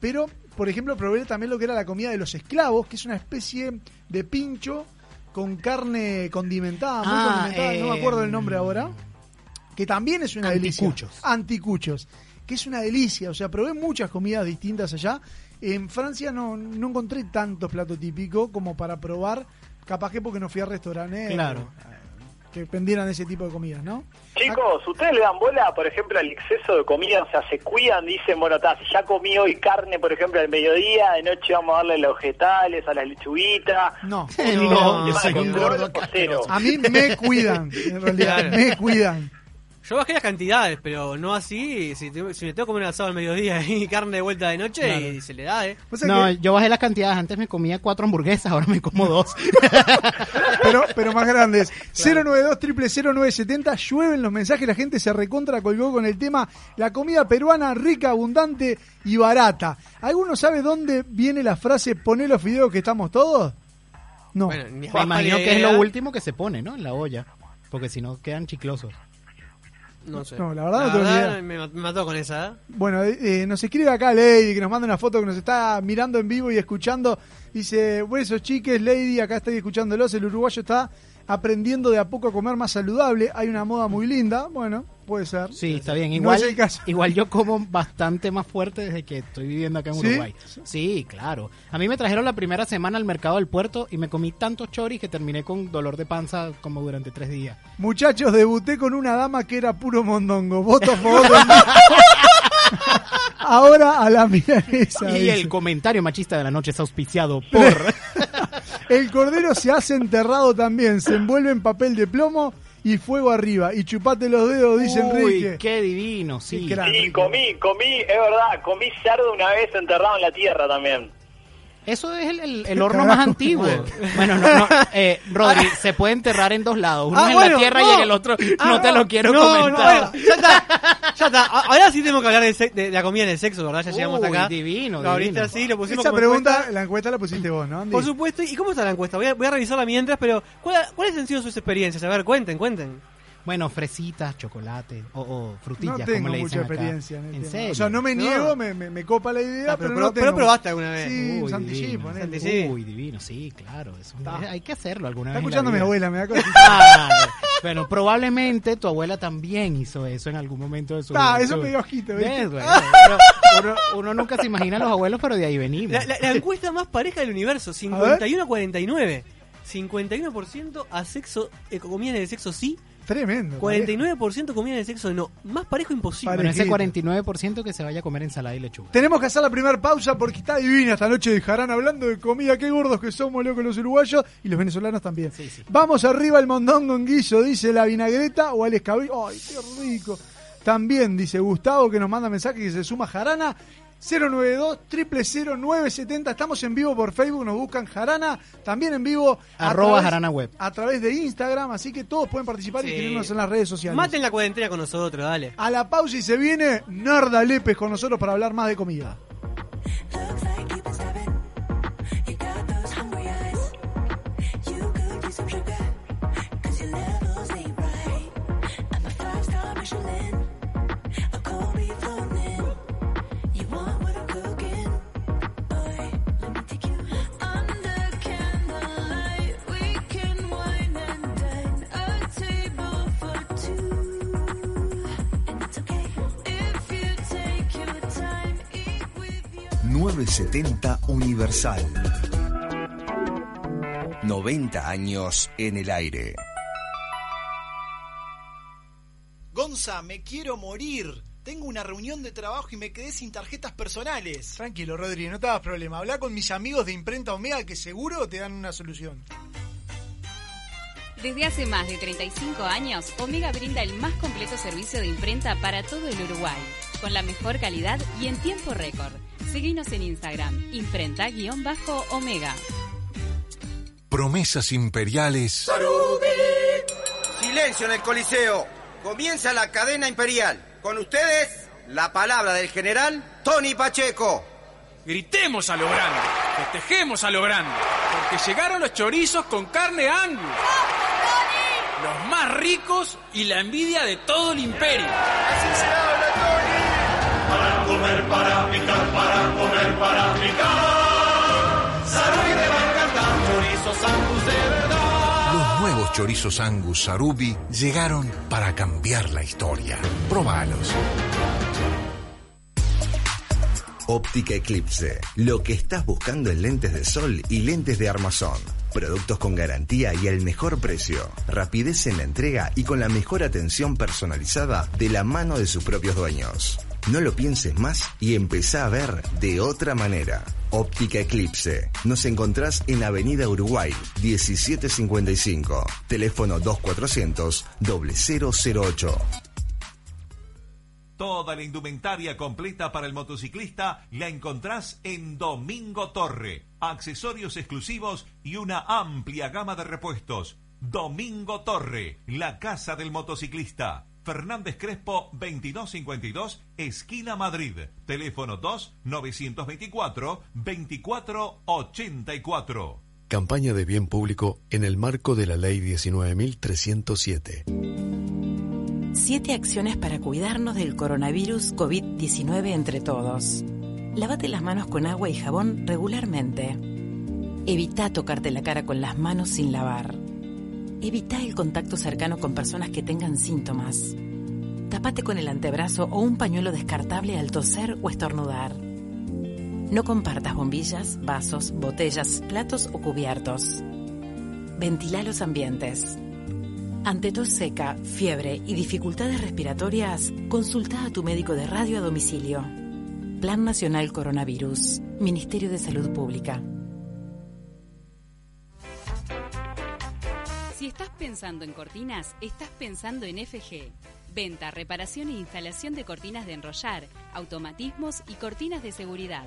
Speaker 4: Pero, por ejemplo, probé también lo que era la comida de los esclavos, que es una especie de pincho con carne condimentada, muy
Speaker 5: Ah,
Speaker 4: condimentada, no me
Speaker 5: eh,
Speaker 4: acuerdo el nombre ahora, que también es una
Speaker 5: Anticuchos.
Speaker 4: delicia. Anticuchos. Que es una delicia, o sea, probé muchas comidas distintas allá. En Francia no, no encontré tantos platos típicos como para probar, capaz que porque no fui a restaurantes
Speaker 5: Claro.
Speaker 4: eh, que vendieran ese tipo de comidas, ¿no?
Speaker 7: Chicos, ¿ustedes le dan bola, por ejemplo, al exceso de comida? O sea, se cuidan, dicen, bueno, ta, si ya comí hoy carne, por ejemplo, al mediodía, de noche vamos a darle los vegetales, a la lechuguita.
Speaker 4: No.
Speaker 5: No,
Speaker 7: ¿Un tema de
Speaker 5: soy un
Speaker 7: control
Speaker 5: gordo
Speaker 7: o cero?
Speaker 4: A mí me cuidan, en realidad, me cuidan.
Speaker 6: Yo bajé las cantidades, pero no así. Si, te- si me tengo que comer un asado al mediodía y [LAUGHS] carne de vuelta de noche, y se le da, ¿eh?
Speaker 4: O sea
Speaker 5: No,
Speaker 4: que-
Speaker 5: yo bajé las cantidades. Antes me comía cuatro hamburguesas, ahora me como dos. [LAUGHS]
Speaker 4: pero, pero más grandes. [LAUGHS] 092 0970 llueven los mensajes, la gente se recontra colgó con el tema la comida peruana rica, abundante y barata. ¿Alguno sabe dónde viene la frase poné los fideos que estamos todos? No.
Speaker 6: Bueno,
Speaker 5: Me imagino que es lo último que se pone, ¿no? En la olla. Porque si no quedan chiclosos.
Speaker 6: No sé.
Speaker 4: No, la verdad no tengo ni idea.
Speaker 6: me, mató con esa. ¿eh?
Speaker 4: Bueno, eh, eh, nos escribe acá Lady, que nos manda una foto que nos está mirando en vivo y escuchando. Dice, besos chiques, Lady, acá estoy escuchándolos. El uruguayo está aprendiendo de a poco a comer más saludable. Hay una moda muy linda. Bueno, puede ser.
Speaker 5: Sí, está bien.
Speaker 4: No
Speaker 5: Igual,
Speaker 4: es el caso.
Speaker 5: igual yo como bastante más fuerte desde que estoy viviendo acá en
Speaker 4: ¿Sí?
Speaker 5: Uruguay. Sí, claro. A mí me trajeron la primera semana al mercado del puerto y me comí tantos choris que terminé con dolor de panza como durante tres días.
Speaker 4: Muchachos, debuté con una dama que era puro mondongo. Voto a favor de [LAUGHS] Ahora a la milanesa.
Speaker 5: y
Speaker 4: dice.
Speaker 5: el comentario machista de la noche es auspiciado [LAUGHS] por...
Speaker 4: El cordero se hace enterrado también, se envuelve en papel de plomo y fuego arriba. Y chupate los dedos, dice Enrique.
Speaker 5: Uy, qué divino, sí.
Speaker 4: Qué.
Speaker 7: Sí, comí, comí, es verdad, comí cerdo una vez enterrado en la tierra también.
Speaker 5: Eso es el, el- el horno más antiguo. Bueno, no, no, eh, Rodri, se puede enterrar en dos lados. Uno
Speaker 6: Ah,
Speaker 5: es en
Speaker 6: bueno,
Speaker 5: la tierra y en el otro
Speaker 6: Ah,
Speaker 5: no te lo quiero
Speaker 6: no,
Speaker 5: comentar.
Speaker 6: No, bueno, ya está. Ya está. Ahora sí tenemos que hablar de, de la comida en el sexo, ¿verdad? Ya llegamos
Speaker 5: Uy,
Speaker 6: hasta acá.
Speaker 5: divino,
Speaker 6: Lo abriste
Speaker 5: divino.
Speaker 6: así, lo pusimos
Speaker 4: Esa
Speaker 6: como
Speaker 4: pregunta,
Speaker 6: encuesta.
Speaker 4: la encuesta la pusiste vos, ¿no, Andy?
Speaker 6: Por supuesto. ¿Y cómo está la encuesta? Voy a, voy a revisarla mientras, pero ¿cuál- ¿cuáles han sido sus experiencias? A ver, cuenten, cuenten.
Speaker 5: Bueno, fresitas, chocolate o, o frutillas,
Speaker 4: No
Speaker 5: como
Speaker 4: tengo
Speaker 5: le
Speaker 4: mucha
Speaker 5: dicen acá.
Speaker 4: experiencia en, el
Speaker 5: ¿En
Speaker 4: tema.
Speaker 5: serio?
Speaker 4: O sea, no me
Speaker 6: No.
Speaker 4: niego, me, me, me copa la idea,
Speaker 6: Ah,
Speaker 4: pero,
Speaker 6: pero
Speaker 4: no
Speaker 6: pero
Speaker 4: tengo.
Speaker 6: probaste alguna vez.
Speaker 4: Sí,
Speaker 5: Uy,
Speaker 4: santichí,
Speaker 5: divino. Uy, divino, sí, claro. eso-
Speaker 4: Está.
Speaker 5: hay que hacerlo alguna
Speaker 4: Está
Speaker 5: vez. la
Speaker 4: escuchando a mi
Speaker 5: vida.
Speaker 4: abuela, me da cosa. [LAUGHS]
Speaker 5: Ah, bueno, probablemente tu abuela también hizo eso en algún momento de su
Speaker 4: Ah,
Speaker 5: juventud.
Speaker 4: eso me dio ojito, ¿viste?
Speaker 5: ¿Ves, güey? Pero [LAUGHS] uno, uno nunca se imagina a los abuelos, pero de ahí venimos.
Speaker 6: La, la- la encuesta más pareja del universo, 51 a 49. 51% a sexo, eh, comida el sexo sí,
Speaker 4: Tremendo.
Speaker 6: 49% comida el sexo no. Más parejo imposible.
Speaker 5: Bueno, ese
Speaker 4: parejito.
Speaker 5: 49% que se vaya a comer ensalada y lechuga.
Speaker 4: Tenemos que hacer la primera pausa porque está divina esta noche de Jarán hablando de comida. Qué gordos que somos, locos los uruguayos y los venezolanos también.
Speaker 5: Sí, sí.
Speaker 4: Vamos arriba al mondongo en guiso, dice la vinagreta o al escabeche. ¡Ay, qué rico! También dice Gustavo que nos manda mensaje que se suma Jarana. 092 970 Estamos en vivo por Facebook, nos buscan Jarana. También en vivo a
Speaker 5: Arroba
Speaker 4: través-
Speaker 5: Jarana Web.
Speaker 4: A través de Instagram, así que todos pueden participar y escribirnos en las redes sociales.
Speaker 6: Maten la cuarentena con nosotros, dale.
Speaker 4: A la pausa y se viene Narda Lepes con nosotros para hablar más de comida.
Speaker 8: 970 Universal. 90 años en el aire.
Speaker 9: Gonza, me quiero morir. Tengo una reunión de trabajo y me quedé sin tarjetas personales.
Speaker 4: Tranquilo, Rodri, no te hagas problema. Habla con mis amigos de Imprenta Omega que seguro te dan una solución.
Speaker 10: Desde hace más de 35 años, Omega brinda el más completo servicio de imprenta para todo el Uruguay, con la mejor calidad y en tiempo récord. Seguinos en Instagram, imprenta-omega.
Speaker 11: Promesas imperiales
Speaker 12: Silencio en el Coliseo. Comienza la cadena imperial. Con ustedes, la palabra del general Tony Pacheco.
Speaker 13: Gritemos a lo grande, festejemos a lo grande, porque llegaron los chorizos con carne angus. Los más ricos y la envidia de todo el imperio.
Speaker 14: Así se habla, Tony. Para comer, para picar, para comer, para picar. De chorizos angus de verdad.
Speaker 11: Los nuevos chorizos Angus Sarubi llegaron para cambiar la historia. Probalos.
Speaker 8: Óptica Eclipse. Lo que estás buscando en lentes de sol y lentes de armazón. Productos con garantía y al mejor precio. Rapidez en la entrega y con la mejor atención personalizada de la mano de sus propios dueños. No lo pienses más y empezá a ver de otra manera. Óptica Eclipse. Nos encontrás en Avenida Uruguay, 1755. Teléfono 2400 0008.
Speaker 15: Toda la indumentaria completa para el motociclista la encontrás en Domingo Torre. Accesorios exclusivos y una amplia gama de repuestos. Domingo Torre, la casa del motociclista. Fernández Crespo 2252, esquina Madrid. Teléfono 2 924 2484.
Speaker 16: Campaña de bien público en el marco de la Ley 19.307.
Speaker 17: Siete acciones para cuidarnos del coronavirus COVID-19 entre todos. Lávate las manos con agua y jabón regularmente. Evita tocarte la cara con las manos sin lavar. Evita el contacto cercano con personas que tengan síntomas. Tapate con el antebrazo o un pañuelo descartable al toser o estornudar. No compartas bombillas, vasos, botellas, platos o cubiertos. Ventila los ambientes. Ante tos seca, fiebre y dificultades respiratorias, consulta a tu médico de radio a domicilio. Plan Nacional Coronavirus. Ministerio de Salud Pública.
Speaker 10: Estás pensando en cortinas, estás pensando en FG. Venta, reparación e instalación de cortinas de enrollar, automatismos y cortinas de seguridad.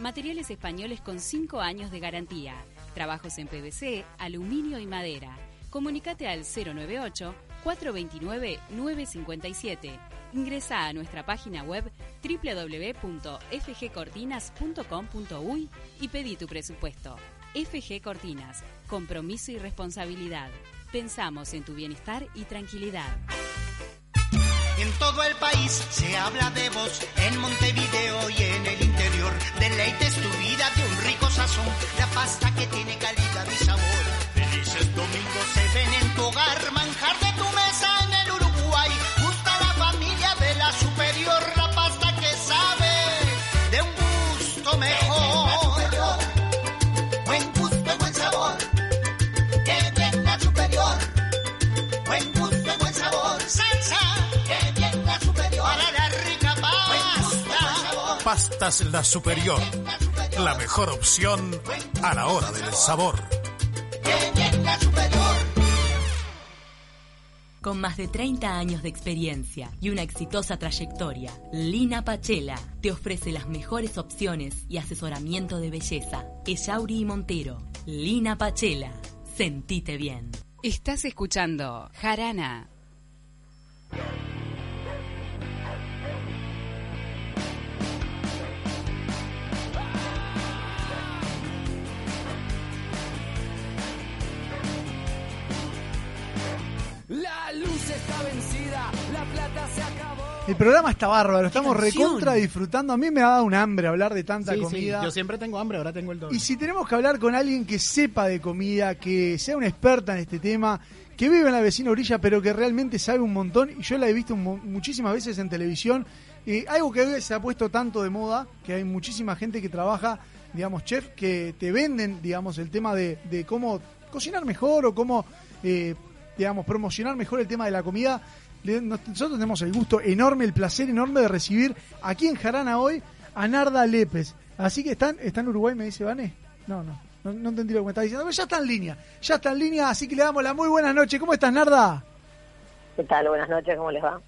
Speaker 10: Materiales españoles con 5 años de garantía. Trabajos en PVC, aluminio y madera. Comunicate al 098-429-957. Ingresa a nuestra página web www.fgcortinas.com.uy y pedí tu presupuesto. FG Cortinas, compromiso y responsabilidad. Pensamos en tu bienestar y tranquilidad.
Speaker 18: En todo el país se habla de vos, en Montevideo y en el interior. Deleites tu vida de un rico sazón, la pasta que tiene calidad y sabor. Felices domingos se ven en tu hogar,
Speaker 11: Pastas La Superior. La mejor opción a la hora del sabor.
Speaker 19: Con más de 30 años de experiencia y una exitosa trayectoria, Lina Pachela te ofrece las mejores opciones y asesoramiento de belleza. Echauri y Montero. Lina Pachela. Sentite bien.
Speaker 1: Estás escuchando Jarana.
Speaker 3: Está vencida, la plata se acabó.
Speaker 4: El programa está bárbaro, estamos recontra disfrutando. A mí me ha dado un hambre hablar de tanta
Speaker 5: Sí, sí,
Speaker 4: comida.
Speaker 5: yo siempre tengo hambre, ahora tengo el doble.
Speaker 4: Y si tenemos que hablar con alguien que sepa de comida, que sea una experta en este tema, que vive en la vecina orilla, pero que realmente sabe un montón, y yo la he visto mu- muchísimas veces en televisión, eh, algo que hoy se ha puesto tanto de moda, que hay muchísima gente que trabaja, digamos, chef, que te venden, digamos, el tema de, de cómo cocinar mejor o cómo, eh, digamos, promocionar mejor el tema de la comida. Nosotros tenemos el gusto enorme, el placer enorme de recibir aquí en Jarana hoy a Narda Lépez. Así que están, está en Uruguay, me dice Vane. No, no, no, no entendí lo que me está diciendo. Pero ya está en línea, ya está en línea, así que le damos la muy buenas noches. ¿Cómo estás, Narda?
Speaker 20: ¿Qué tal? Buenas noches, ¿cómo les va?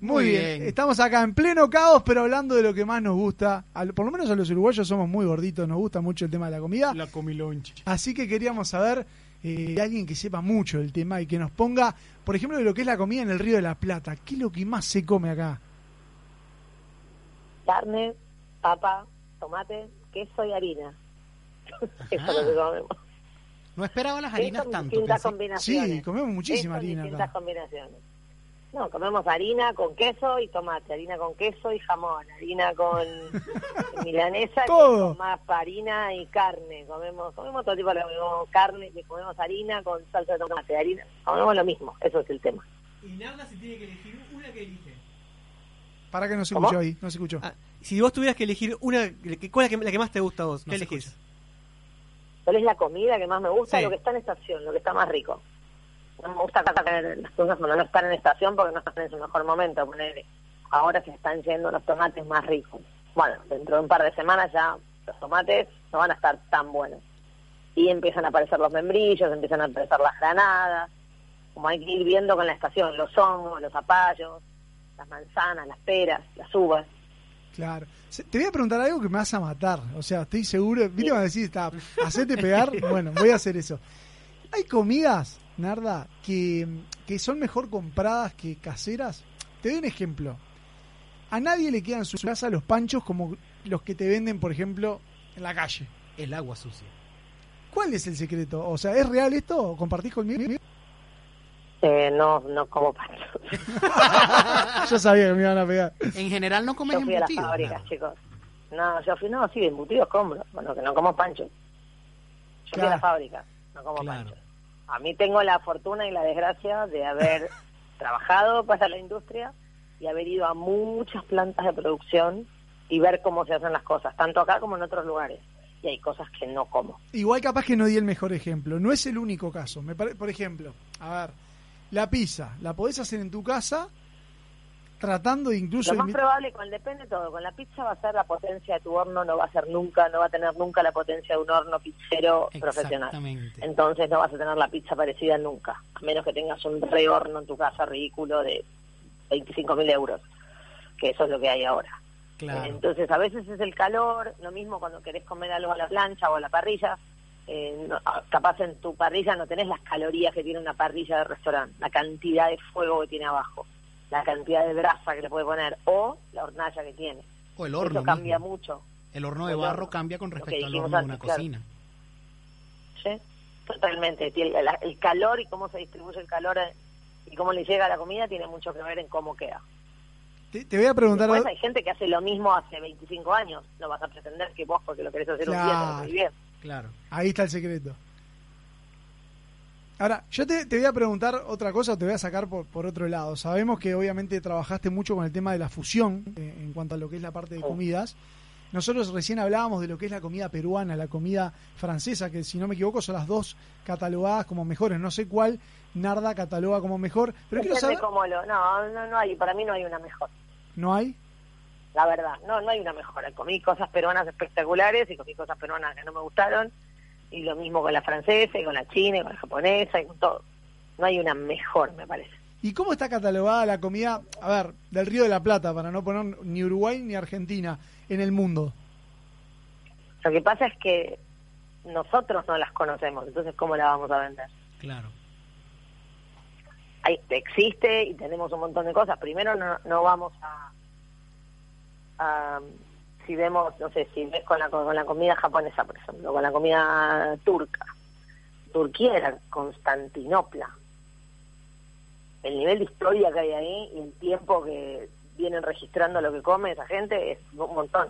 Speaker 4: Muy, bien. Estamos acá en pleno caos, pero hablando de lo que más nos gusta. Al- por lo menos a los uruguayos somos muy gorditos, nos gusta mucho el tema de la comida.
Speaker 5: La comiloncha.
Speaker 4: Así que queríamos saber eh, de alguien que sepa mucho del tema y que nos ponga, por ejemplo, de lo que es la comida en el Río de la Plata. ¿Qué es lo que más se come acá?
Speaker 20: Carne, papa, tomate, queso y harina. [LAUGHS] Eso es lo que comemos.
Speaker 5: No esperaba las harinas tanto. pensé-
Speaker 20: combinaciones.
Speaker 4: Sí, comemos muchísima harina
Speaker 20: distintas
Speaker 4: acá.
Speaker 20: combinaciones. No, comemos harina con queso y tomate, harina con queso y jamón, harina con [LAUGHS] milanesa, y
Speaker 4: Todo.
Speaker 20: con más harina y carne. Comemos comemos todo tipo de comemos carne, y comemos harina con salsa de tomate, harina. Comemos lo mismo, eso es el tema.
Speaker 6: Y Narda se tiene que elegir una que elige.
Speaker 4: Para que no se
Speaker 20: ¿Cómo?
Speaker 4: escuchó ahí, no se escuchó.
Speaker 6: Si vos tuvieras que elegir una, que- ¿cuál es la que, la que más te gusta a vos?
Speaker 20: No
Speaker 6: ¿Qué elegís?
Speaker 20: ¿Cuál es la comida que más me gusta?
Speaker 6: Sí.
Speaker 20: Lo que está en estación, lo que está más rico. No me gusta tener las cosas cuando no están en estación porque no están en su mejor momento. Ponele. Ahora se están yendo los tomates más ricos. Bueno, dentro de un par de semanas ya los tomates no van a estar tan buenos. Y empiezan a aparecer los membrillos, empiezan a aparecer las granadas. Como hay que ir viendo con la estación, los hongos, los zapallos, las manzanas, las peras, las uvas.
Speaker 4: Claro. Te voy a preguntar algo que me vas a matar. O sea, estoy seguro. Viste cuando decís, está, [LAUGHS] hacete pegar. Bueno, voy a hacer eso. Hay comidas, Narda, que, que son mejor compradas que caseras. Te doy un ejemplo. A nadie le quedan su casa los panchos como los que te venden, por ejemplo, en la calle.
Speaker 5: El agua sucia.
Speaker 4: ¿Cuál es el secreto? O sea, ¿es real esto? ¿O ¿Compartís conmigo?
Speaker 20: Eh, no, no como pancho. [LAUGHS]
Speaker 4: Yo sabía que me iban a pegar.
Speaker 5: En general no comes
Speaker 20: Yo fui a las
Speaker 5: embutidos.
Speaker 20: fábricas, chicos. No, yo fui, no, sí, embutidos compro. Bueno, que no como pancho. Yo fui a
Speaker 4: Claro.
Speaker 20: la fábrica, no como pancho. A mí tengo la fortuna y la desgracia de haber [LAUGHS] trabajado para la industria y haber ido a muchas plantas de producción y ver cómo se hacen las cosas, tanto acá como en otros lugares. Y hay cosas que no como.
Speaker 4: Igual capaz que no di el mejor ejemplo. No es el único caso. Me pare- Por ejemplo, a ver, la pizza, ¿la podés hacer en tu casa? Tratando de incluso...
Speaker 20: Lo más probable, con depende todo, con la pizza va a ser la potencia de tu horno, no va a ser nunca, no va a tener nunca la potencia de un horno pizzero profesional.
Speaker 5: Exactamente.
Speaker 20: Entonces no vas a tener la pizza parecida nunca, a menos que tengas un re horno en tu casa ridículo de 25 mil euros, que eso es lo que hay ahora.
Speaker 5: Claro.
Speaker 20: Entonces a veces es el calor, lo mismo cuando querés comer algo a la plancha o a la parrilla, eh, no- ah, capaz en tu parrilla no tenés las calorías que tiene una parrilla de restaurante, la cantidad de fuego que tiene abajo, la cantidad de brasa que le puede poner o la hornalla que tiene.
Speaker 5: O el horno
Speaker 20: Eso cambia
Speaker 5: mismo.
Speaker 20: mucho.
Speaker 5: El horno de
Speaker 20: El
Speaker 5: barro
Speaker 20: horno.
Speaker 5: cambia con respecto al horno de una
Speaker 20: claro.
Speaker 5: cocina.
Speaker 20: ¿sí? Totalmente. El, el calor y cómo se distribuye el calor eh, y cómo le llega a la comida tiene mucho que ver en cómo queda.
Speaker 4: Te, te voy a preguntar...
Speaker 20: Después hay gente que hace lo mismo hace 25 años. No vas a pretender que vos, porque lo querés hacer un día, te
Speaker 4: Claro.
Speaker 20: lo bien.
Speaker 5: Claro.
Speaker 4: Ahí está el secreto. Ahora, yo te, te voy a preguntar otra cosa, te voy a sacar por, por otro lado. Sabemos que obviamente trabajaste mucho con el tema de la fusión eh, en cuanto a lo que es la parte de comidas. Nosotros recién hablábamos de lo que es la comida peruana, la comida francesa, que si no me equivoco son las dos catalogadas como mejores. No sé cuál Narda cataloga como mejor, pero quiero
Speaker 20: Depende
Speaker 4: saber...
Speaker 20: cómo lo... No, no, no hay, para mí no hay una mejor.
Speaker 4: ¿No hay?
Speaker 20: La verdad, no, no hay una mejor. Comí cosas peruanas espectaculares y comí cosas peruanas que no me gustaron. Y lo mismo con la francesa y con la china y con la japonesa y con todo. No hay una mejor, me parece.
Speaker 4: ¿Y cómo está catalogada la comida, a ver, del Río de la Plata, para no poner ni Uruguay ni Argentina, en el mundo?
Speaker 20: Lo que pasa es que nosotros no las conocemos, entonces ¿cómo la vamos a vender?
Speaker 5: Claro.
Speaker 20: Hay, existe y tenemos un montón de cosas. Primero no, no vamos a, a- si vemos, no sé, si ves con la, con la comida japonesa, por ejemplo, con la comida turca. Turquía era Constantinopla. El nivel de historia que hay ahí y el tiempo que vienen registrando lo que come esa gente es un montón.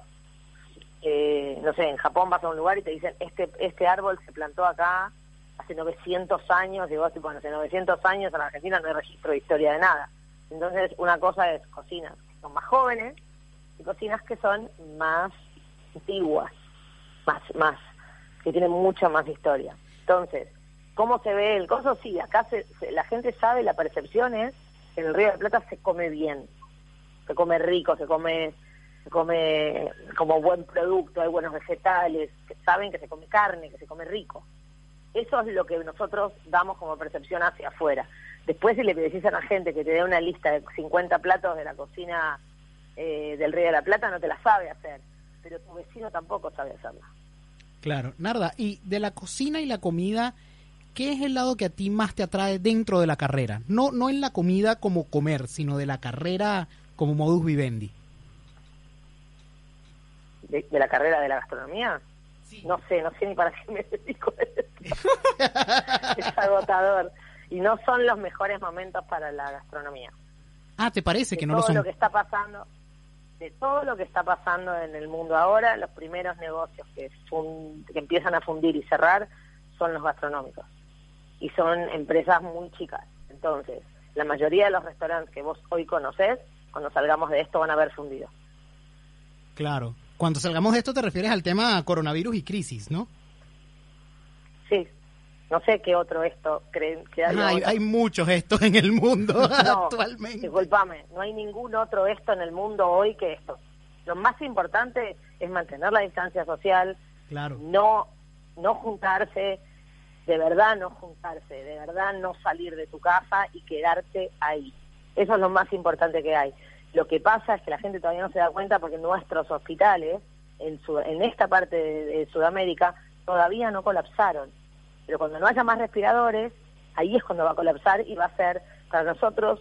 Speaker 20: Eh, no sé, en Japón vas a un lugar y te dicen, este este árbol se plantó acá hace 900 años, y vos, tipo, hace 900 años en Argentina no hay registro de historia de nada. Entonces, una cosa es cocinas que son más jóvenes y cocinas que son más antiguas, más, más, que tienen mucha más historia. Entonces, ¿cómo se ve el coso? Sí, acá se, se- la gente sabe, la percepción es que en el Río de la Plata se come bien, se come rico, se come se come como buen producto, hay buenos vegetales, que saben que se come carne, que se come rico. Eso es lo que nosotros damos como percepción hacia afuera. Después si le decís a la gente que te dé una lista de 50 platos de la cocina eh, del Río de la Plata, no te la sabe hacer, pero tu vecino tampoco sabe hacerla.
Speaker 5: Claro. Narda, y de la cocina y la comida, ¿qué es el lado que a ti más te atrae dentro de la carrera? No, no en la comida como comer, sino de la carrera como modus vivendi.
Speaker 20: ¿De, de la carrera de la gastronomía? No sé, no sé ni para qué me dedico a esto. [LAUGHS] es agotador. Y no son los mejores momentos para la gastronomía.
Speaker 5: Ah, ¿te parece que no
Speaker 20: todo
Speaker 5: lo son?
Speaker 20: lo que está pasando de todo lo que está pasando en el mundo ahora los primeros negocios que, fun- que empiezan a fundir y cerrar son los gastronómicos y son empresas muy chicas entonces la mayoría de los restaurantes que vos hoy conocés cuando salgamos de esto van a haber fundido
Speaker 5: Claro. Cuando salgamos de esto te refieres al tema coronavirus y crisis, ¿no?
Speaker 20: sí no sé qué otro esto creen que hay
Speaker 5: hay, hay muchos estos en el mundo [LAUGHS] [LAUGHS]
Speaker 20: No,
Speaker 5: actualmente.
Speaker 20: disculpame, no hay ningún otro esto en el mundo hoy que esto. Lo más importante es mantener la distancia social,
Speaker 5: Claro.
Speaker 20: no no juntarse, de verdad no juntarse, de verdad no salir de tu casa y quedarte ahí. Eso es lo más importante que hay. Lo que pasa es que la gente todavía no se da cuenta porque nuestros hospitales en, Sud- en esta parte de, de Sudamérica todavía no colapsaron. Pero cuando no haya más respiradores, ahí es cuando va a colapsar y va a ser para nosotros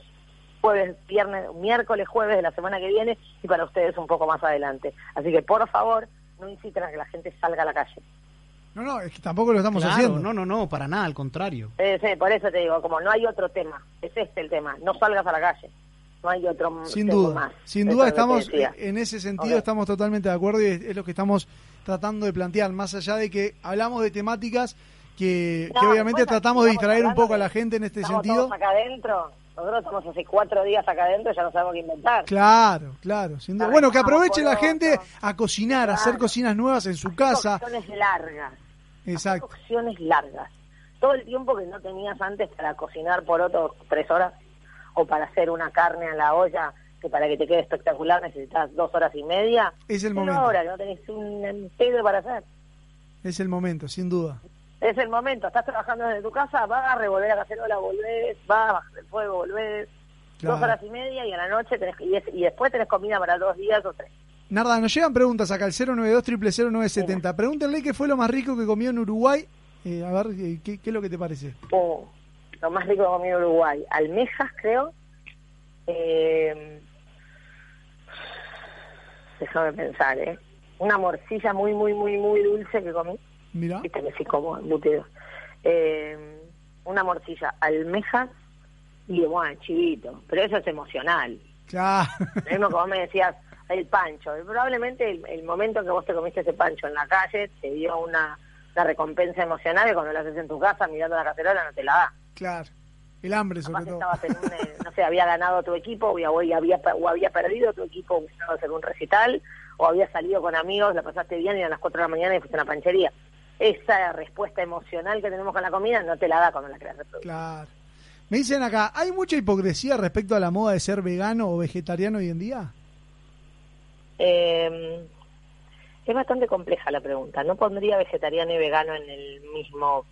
Speaker 20: jueves, viernes, miércoles, jueves de la semana que viene y para ustedes un poco más adelante. Así que por favor, no inciten a que la gente salga a la calle.
Speaker 4: No, no, es que tampoco lo estamos
Speaker 5: Claro,
Speaker 4: haciendo.
Speaker 5: No, no, no, para nada, al contrario.
Speaker 20: Eh, sí, por eso te digo, como no hay otro tema, es este el tema, no salgas a la calle, no hay otro
Speaker 4: Sin
Speaker 20: tema
Speaker 4: duda,
Speaker 20: más.
Speaker 4: sin duda estamos en ese sentido estamos totalmente de acuerdo y es, es lo que estamos tratando de plantear, más allá de que hablamos de temáticas que, obviamente tratamos de distraer un poco a la gente en este
Speaker 20: Estamos
Speaker 4: sentido.
Speaker 20: todos acá adentro, nosotros estamos hace cuatro días acá adentro y ya no sabemos qué inventar.
Speaker 4: Claro, claro, sin duda. Bueno, que aproveche la gente a cocinar, a hacer cocinas nuevas en su casa.
Speaker 20: Cocciones largas,
Speaker 4: Exacto.
Speaker 20: cocciones largas. Todo el tiempo que no tenías antes para cocinar por otros tres horas o para hacer una carne a la olla que para que te quede espectacular necesitas dos horas y media.
Speaker 4: Es el momento.
Speaker 20: ahora, que no tenés un pedo para hacer.
Speaker 4: Es el momento, sin duda.
Speaker 20: Es el momento, estás trabajando desde tu casa, vas a revolver la cacerola, volvés, vas a bajar el fuego, volvés,
Speaker 4: Claro.
Speaker 20: dos horas y media y a la noche tenés, y, es- y después tenés comida para dos días o tres.
Speaker 4: Narda, nos llegan preguntas acá al 092 0970 Pregúntenle qué fue lo más rico que comió en Uruguay. Eh, a ver, eh, ¿qué, qué es lo que te parece?
Speaker 20: Oh, lo más rico que comido en Uruguay, almejas creo. Eh, déjame pensar, ¿eh? Una morcilla muy, muy, muy, muy dulce que comí.
Speaker 4: Mira.
Speaker 20: Viste que sí como embutido. Eh, una morcilla, almejas y bueno, chivito. Pero eso es emocional.
Speaker 4: Claro.
Speaker 20: Lo mismo vos me decías, el pancho. Probablemente el, el momento que vos te comiste ese pancho en la calle te dio una, una recompensa emocional que cuando lo haces en tu casa mirando la cacerola no te la da.
Speaker 4: Claro. El hambre, sobre todo.
Speaker 20: estabas en un, eh, no sé, había ganado tu equipo o había, o había perdido tu equipo hacer un recital o había salido con amigos, la pasaste bien y a las 4 de la mañana y fuiste a una panchería. Esa respuesta emocional que tenemos con la comida no te la da cuando la querés reproducir.
Speaker 4: Claro. Me dicen acá, ¿hay mucha hipocresía respecto a la moda de ser vegano o vegetariano hoy en día?
Speaker 20: Eh, es bastante compleja la pregunta. No pondría vegetariano y vegano en el mismo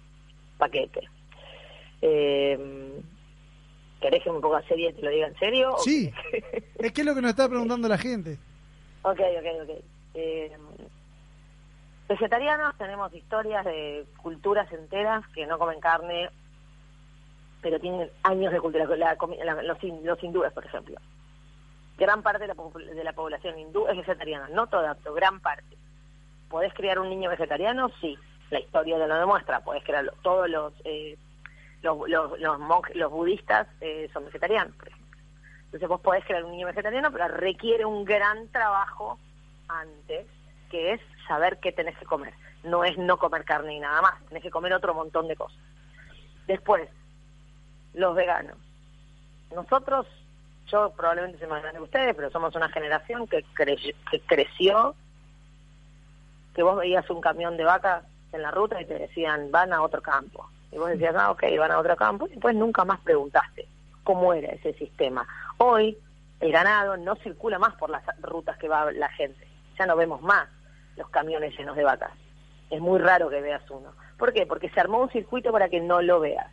Speaker 20: paquete. Eh, ¿Querés que me ponga serio y te lo diga en serio?
Speaker 4: Sí. [LAUGHS] Es que es lo que nos está preguntando la gente.
Speaker 20: Ok, ok, ok. Eh, vegetarianos tenemos historias de culturas enteras que no comen carne, pero tienen años de cultura. La la- los, los hindúes, por ejemplo. Gran parte de la, de la población hindú es vegetariana, no toda, pero gran parte. ¿Podés criar un niño vegetariano? Sí, la historia te lo demuestra. Podés crearlo. Todos los, eh, los, los, los los budistas eh, son vegetarianos, por ejemplo. Entonces vos podés crear un niño vegetariano, pero requiere un gran trabajo antes, que es saber qué tenés que comer. No es no comer carne y nada más, tenés que comer otro montón de cosas. Después, los veganos. Nosotros, yo probablemente soy más grande que ustedes, pero somos una generación que, cre- que creció, que vos veías un camión de vacas en la ruta y te decían, van a otro campo. Y vos decías, ah, ok, van a otro campo, y después nunca más preguntaste cómo era ese sistema. Hoy el ganado no circula más por las rutas que va la gente. Ya no vemos más los camiones llenos de vacas. Es muy raro que veas uno. ¿Por qué? Porque se armó un circuito para que no lo veas.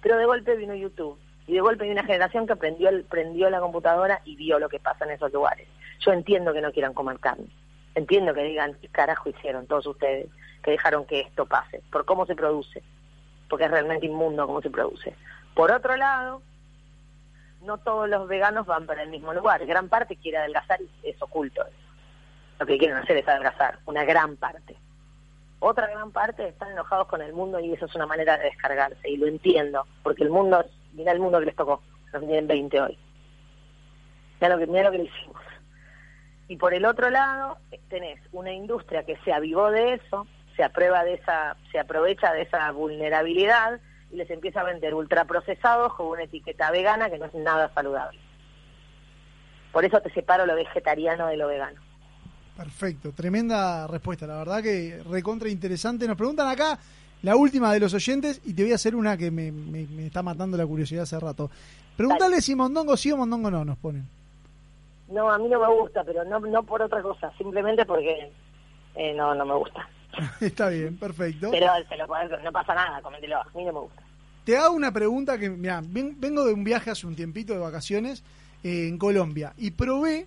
Speaker 20: Pero de golpe vino YouTube. Y de golpe hay una generación que prendió, prendió la computadora y vio lo que pasa en esos lugares. Yo entiendo que no quieran comer carne. Entiendo que digan, ¿qué carajo hicieron todos ustedes que dejaron que esto pase? Por cómo se produce. Porque es realmente inmundo cómo se produce. Por otro lado, no todos los veganos van para el mismo lugar. Gran parte quiere adelgazar y es oculto eso. Lo que quieren hacer es adelgazar, una gran parte. Otra gran parte están enojados con el mundo y eso es una manera de descargarse. Y lo entiendo, porque el mundo, mira el mundo que les tocó, nos tienen 20 hoy. Mira lo que, mira lo que le hicimos. Y por el otro lado, tenés una industria que se avivó de eso, se aprueba de esa, se aprovecha de esa vulnerabilidad y les empieza a vender ultraprocesados con una etiqueta vegana que no es nada saludable. Por eso te separo lo vegetariano de lo vegano.
Speaker 4: Perfecto, tremenda respuesta, la verdad que recontra interesante. Nos preguntan acá la última de los oyentes y te voy a hacer una que me, me- me está matando la curiosidad hace rato. Pregúntale si Mondongo sí o Mondongo no, nos ponen.
Speaker 20: No, a mí no me gusta, pero no, no por otra cosa, simplemente porque eh, no, no me gusta. [LAUGHS]
Speaker 4: Está bien, perfecto.
Speaker 20: Pero se lo no pasa nada, coméntelo, a mí no me gusta.
Speaker 4: Te hago una pregunta que, mira, vengo de un viaje hace un tiempito de vacaciones eh, en Colombia y probé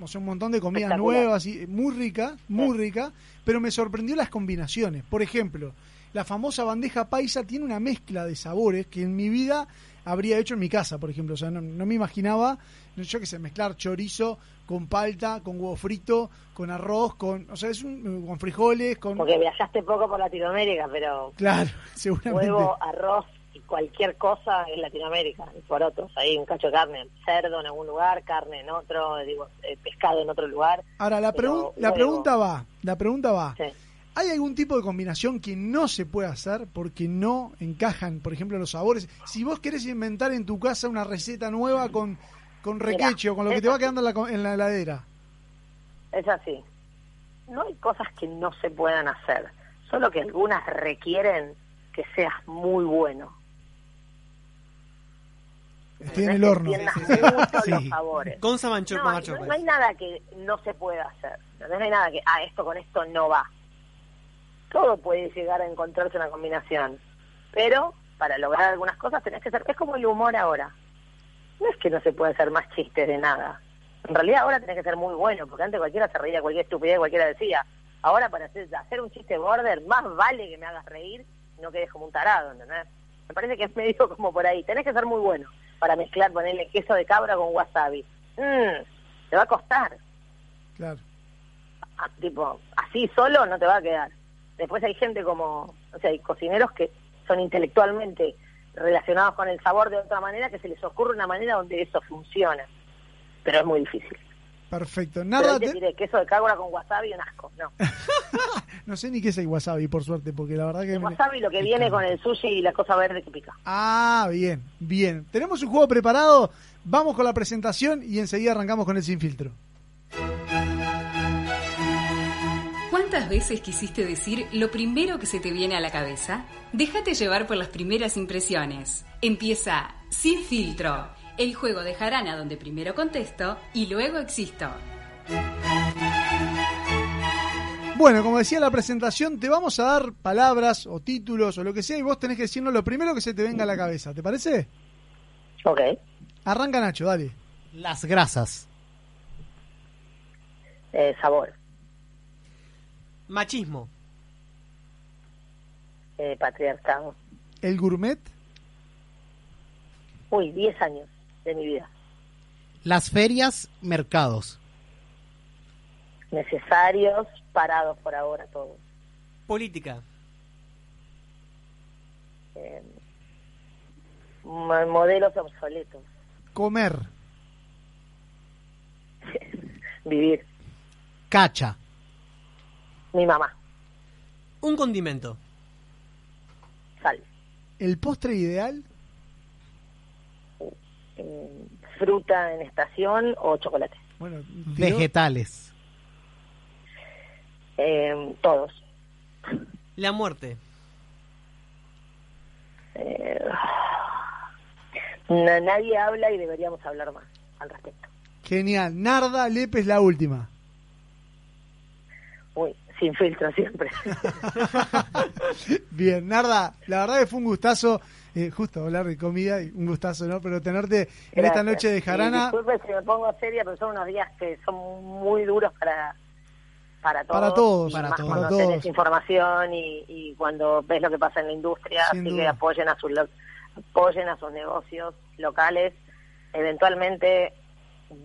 Speaker 4: o sea, un montón de comidas nuevas, y, muy rica, muy rica, pero me sorprendió las combinaciones. Por ejemplo, la famosa bandeja paisa tiene una mezcla de sabores que en mi vida habría hecho en mi casa, por ejemplo. O sea, no, no me imaginaba, yo qué sé, mezclar chorizo con palta, con huevo frito, con arroz, con, o sea, es un, con frijoles, con...
Speaker 20: Porque viajaste poco por Latinoamérica, pero
Speaker 4: Claro, [LAUGHS] seguramente.
Speaker 20: huevo, arroz y cualquier cosa en Latinoamérica, y por otros. Ahí un cacho de carne, cerdo en algún lugar, carne en otro, digo, eh, pescado en otro lugar.
Speaker 4: Ahora, la, pregunta va, la pregunta va. ¿Hay algún tipo de combinación que no se puede hacer porque no encajan, por ejemplo, los sabores? Si vos querés inventar en tu casa una receta nueva con, con requecho, con lo que te va quedando en la, en la heladera.
Speaker 20: Es así. No hay cosas que no se puedan hacer, solo que algunas requieren que seas muy bueno.
Speaker 4: Estoy en el horno. [LAUGHS]
Speaker 20: los sabores.
Speaker 6: Con Samancho,
Speaker 20: No, hay-
Speaker 6: Macho,
Speaker 20: no, no hay nada que no se pueda hacer. No hay nada que, ah, esto con esto no va. Todo puede llegar a encontrarse una combinación. Pero para lograr algunas cosas tenés que ser. Es como el humor ahora. No es que no se pueda hacer más chistes de nada. En realidad ahora tenés que ser muy bueno, porque antes cualquiera se reía cualquier estupidez, cualquiera decía. Ahora para hacer, hacer un chiste border, más vale que me hagas reír y no quedes como un tarado, ¿entendés? Me parece que es medio como por ahí. Tenés que ser muy bueno para mezclar, ponerle queso de cabra con wasabi. Mm, te va a costar.
Speaker 4: Claro.
Speaker 20: Ah, tipo, así solo no te va a quedar. Después hay gente como, o sea, hay cocineros que son intelectualmente relacionados con el sabor de otra manera, que se les ocurre una manera donde eso funciona. Pero es muy difícil.
Speaker 4: Perfecto. Narda,
Speaker 20: te diré, queso de cabra con wasabi, un asco. No. [LAUGHS]
Speaker 4: no sé ni qué es el wasabi, por suerte, porque la verdad que...
Speaker 20: El
Speaker 4: me-
Speaker 20: wasabi lo que viene con el sushi y la cosa verde que pica.
Speaker 4: Ah, bien, bien. Tenemos un juego preparado, vamos con la presentación y enseguida arrancamos con el sin filtro.
Speaker 1: ¿Cuántas veces quisiste decir lo primero que se te viene a la cabeza? Déjate llevar por las primeras impresiones. Empieza Sin Filtro, el juego de jarana donde primero contesto y luego existo.
Speaker 4: Bueno, como decía la presentación, te vamos a dar palabras o títulos o lo que sea y vos tenés que decirnos lo primero que se te venga a la cabeza. ¿Te parece?
Speaker 20: Ok.
Speaker 4: Arranca Nacho, dale.
Speaker 5: Las grasas.
Speaker 20: Eh, sabor.
Speaker 6: Machismo.
Speaker 20: Eh, patriarcado.
Speaker 4: El gourmet.
Speaker 20: Uy, 10 años de mi vida.
Speaker 5: Las ferias, mercados.
Speaker 20: Necesarios, parados por ahora todos.
Speaker 6: Política.
Speaker 20: Eh, mo- modelos obsoletos.
Speaker 4: Comer. [LAUGHS]
Speaker 20: Vivir.
Speaker 5: Cacha.
Speaker 20: Mi mamá.
Speaker 6: Un condimento.
Speaker 20: Sal.
Speaker 4: El postre ideal.
Speaker 20: Eh, fruta en estación o chocolate.
Speaker 4: Bueno,
Speaker 5: Vegetales.
Speaker 20: Eh, todos.
Speaker 6: La muerte.
Speaker 20: Eh, na- nadie habla y deberíamos hablar más al respecto.
Speaker 4: Genial. Narda Lepe es la última.
Speaker 20: Uy, sin filtro siempre. [LAUGHS]
Speaker 4: Bien, Narda, la verdad que fue un gustazo, eh, justo hablar de comida, y un gustazo, ¿no? Pero tenerte en esta
Speaker 20: Gracias.
Speaker 4: noche de
Speaker 20: Y
Speaker 4: jarana.
Speaker 20: disculpe si me pongo seria, pero son unos días que son muy duros para para todos.
Speaker 4: Para todos,
Speaker 20: y
Speaker 4: para
Speaker 20: más
Speaker 4: todos.
Speaker 20: cuando
Speaker 4: Para
Speaker 20: tenés
Speaker 4: todos.
Speaker 20: información y, y cuando ves lo que pasa en la industria,
Speaker 4: Sin
Speaker 20: así
Speaker 4: duda.
Speaker 20: que apoyen a sus apoyen a sus negocios locales. Eventualmente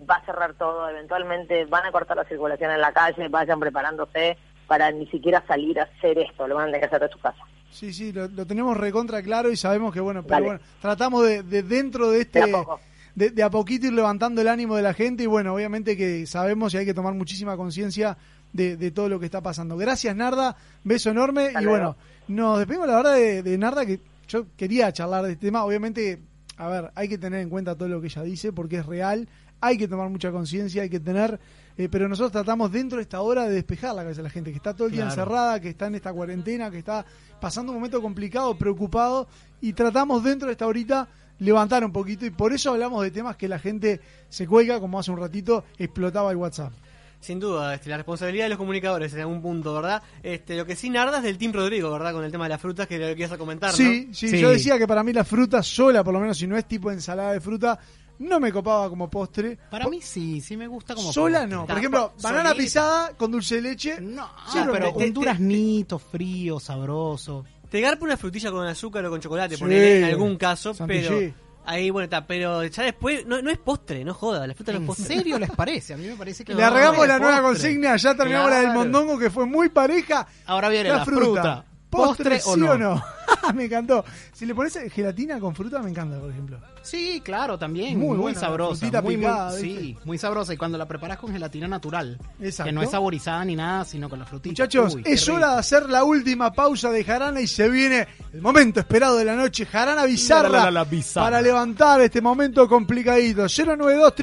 Speaker 20: va a cerrar todo, eventualmente van a cortar la circulación en la calle, vayan preparándose para ni siquiera salir a hacer esto, lo van a tener que hacer de su casa.
Speaker 4: Sí, sí, lo, lo tenemos recontra claro y sabemos que, bueno, pero
Speaker 20: Dale.
Speaker 4: bueno, tratamos de, de dentro de este...
Speaker 20: De a poco.
Speaker 4: De, de a poquito ir levantando el ánimo de la gente y bueno, obviamente que sabemos y hay que tomar muchísima conciencia de, de todo lo que está pasando. Gracias Narda, beso enorme
Speaker 20: Hasta
Speaker 4: y
Speaker 20: luego.
Speaker 4: bueno, nos despedimos la verdad de, de Narda que yo quería charlar de este tema, obviamente, a ver, hay que tener en cuenta todo lo que ella dice porque es real, hay que tomar mucha conciencia, hay que tener, eh, pero nosotros tratamos dentro de esta hora de despejar la cabeza de la gente que está todo el día
Speaker 5: Claro.
Speaker 4: encerrada, que está en esta cuarentena, que está pasando un momento complicado, preocupado y tratamos dentro de esta horita levantar un poquito y por eso hablamos de temas que la gente se cuelga, como hace un ratito explotaba el WhatsApp.
Speaker 6: Sin duda, este, la responsabilidad de los comunicadores en algún punto, ¿verdad? Este, lo que sí narda es del Team Rodrigo, ¿verdad? Con el tema de las frutas que lo quieras a comentar, ¿no?
Speaker 4: Sí, sí, yo decía que para mí la fruta sola, por lo menos si no es tipo ensalada de fruta, no me copaba como postre.
Speaker 5: Para mí sí, sí me gusta como
Speaker 4: Sola
Speaker 5: postre.
Speaker 4: no. Por ejemplo, banana
Speaker 5: Solita.
Speaker 4: pisada con dulce de leche. No,
Speaker 5: Ah, pero un duraznito frío, sabroso.
Speaker 6: Te garpa una frutilla con azúcar o con chocolate,
Speaker 4: Sí.
Speaker 6: ponele, en algún caso,
Speaker 4: Chantilly.
Speaker 6: pero ahí bueno está, pero ya después no, no es postre, no joda, la fruta no es
Speaker 5: ¿En
Speaker 6: postre.
Speaker 5: serio les [LAUGHS] parece? A mí me parece que
Speaker 4: Le arregamos la nueva
Speaker 5: postre.
Speaker 4: consigna, ya terminamos la del mondongo que fue muy pareja.
Speaker 5: Ahora viene la fruta.
Speaker 4: ¿Postre,
Speaker 5: ¿Postre o
Speaker 4: sí
Speaker 5: no?
Speaker 4: o no? [LAUGHS] me encantó. Si le pones gelatina con fruta, me encanta, por ejemplo.
Speaker 5: Sí, claro, también.
Speaker 4: Muy
Speaker 5: Muy,
Speaker 4: buena,
Speaker 5: sabrosa.
Speaker 4: frutita
Speaker 5: muy, muy- sí, muy sabrosa. Y cuando la preparas con gelatina natural,
Speaker 4: Exacto.
Speaker 5: que no es saborizada ni nada, sino con la frutita.
Speaker 4: Muchachos,
Speaker 5: Uy,
Speaker 4: es hora de hacer la última pausa de Jarana y se viene el momento esperado de la noche. Jarana Bizarra,
Speaker 5: La, la, la, la, bizarra.
Speaker 4: para levantar este momento complicadito. 092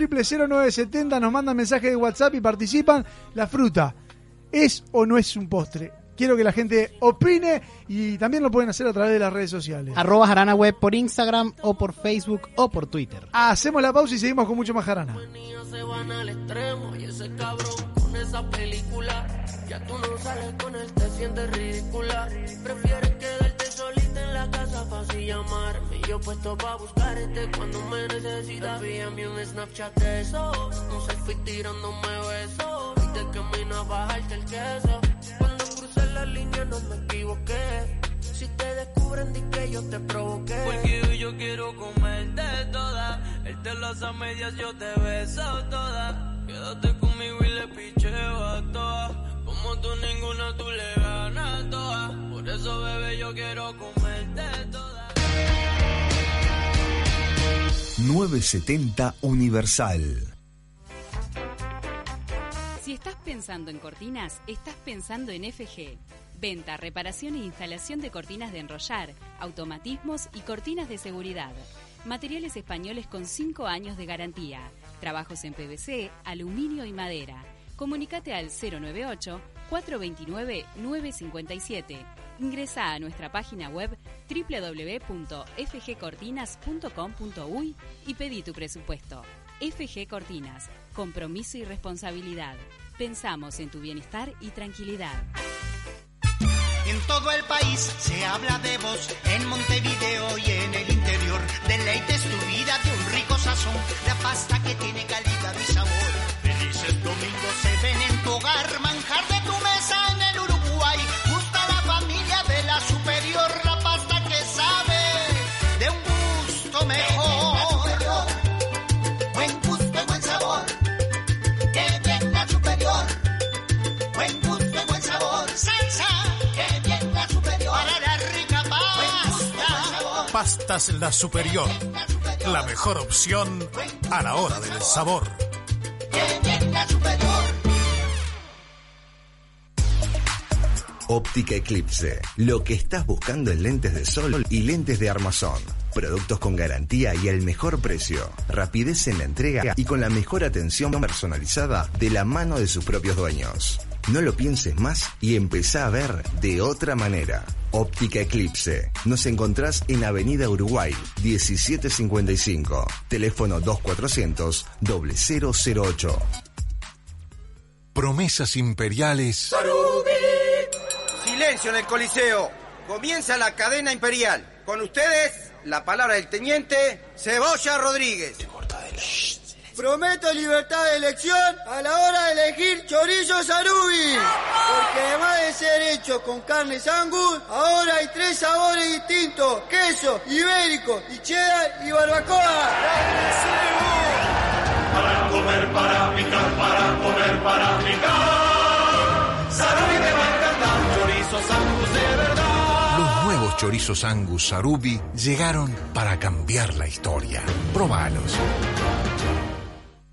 Speaker 4: 0970 nos mandan mensaje de WhatsApp y participan. La fruta, ¿es o no es un postre? Quiero que la gente opine y también lo pueden hacer a través de las redes sociales.
Speaker 5: Arroba Jarana Web por Instagram o por Facebook o por Twitter.
Speaker 4: Hacemos la pausa y seguimos con mucho más Jarana.
Speaker 21: se van al extremo y ese cabrón con esa película. Ya tú no sales con él, te sientes ridícula. Prefieres quedarte solita en la casa fácil llamarme. Y Yo puesto pa' buscarte cuando me necesitas. Envíame un Snapchat de esos, un selfie tirándome besos. Y te camino a bajarte el queso. La línea no me equivoqué. Si te descubren, di que yo te provoqué. Porque hoy yo quiero comerte toda. Él te las a medias, yo te beso toda. Quédate conmigo y le picheo a todas. Como tú ninguna, tú le ganas todas. Por eso, bebé, yo quiero comerte toda.
Speaker 8: 970 Universal.
Speaker 10: Si estás pensando en cortinas, estás pensando en FG. Venta, reparación e instalación de cortinas de enrollar, automatismos y cortinas de seguridad. Materiales españoles con 5 años de garantía. Trabajos en PVC, aluminio y madera. Comunicate al 098-429-957. Ingresa a nuestra página web www.fgcortinas.com.uy y pedí tu presupuesto. FG Cortinas, compromiso y responsabilidad. Pensamos en tu bienestar y tranquilidad.
Speaker 18: En todo el país se habla de vos, en Montevideo y en el interior. Deleites tu vida de un rico sazón, la pasta La Superior. La mejor
Speaker 11: opción a la hora del sabor.
Speaker 8: Óptica Eclipse. Lo que estás buscando en lentes de sol y lentes de armazón. Productos con garantía y el mejor precio. Rapidez en la entrega y con la mejor atención personalizada de la mano de sus propios dueños. No lo pienses más y empezá a ver de otra manera. Óptica Eclipse. Nos encontrás en Avenida Uruguay, 1755. Teléfono 2400 0008.
Speaker 11: Promesas imperiales
Speaker 12: Silencio en el Coliseo. Comienza la cadena imperial. Con ustedes, la palabra del teniente Cebolla Rodríguez.
Speaker 22: Prometo libertad de elección a la hora de elegir chorizo sarubi. Porque además de ser hecho con carne sangus, ahora hay tres sabores distintos. Queso, ibérico, y cheddar y barbacoa.
Speaker 14: Para comer, para picar, para comer, para picar. Sarubi te va a encantar, chorizos angus de verdad.
Speaker 11: Los nuevos chorizos Angus Sarubi llegaron para cambiar la historia. Probalos.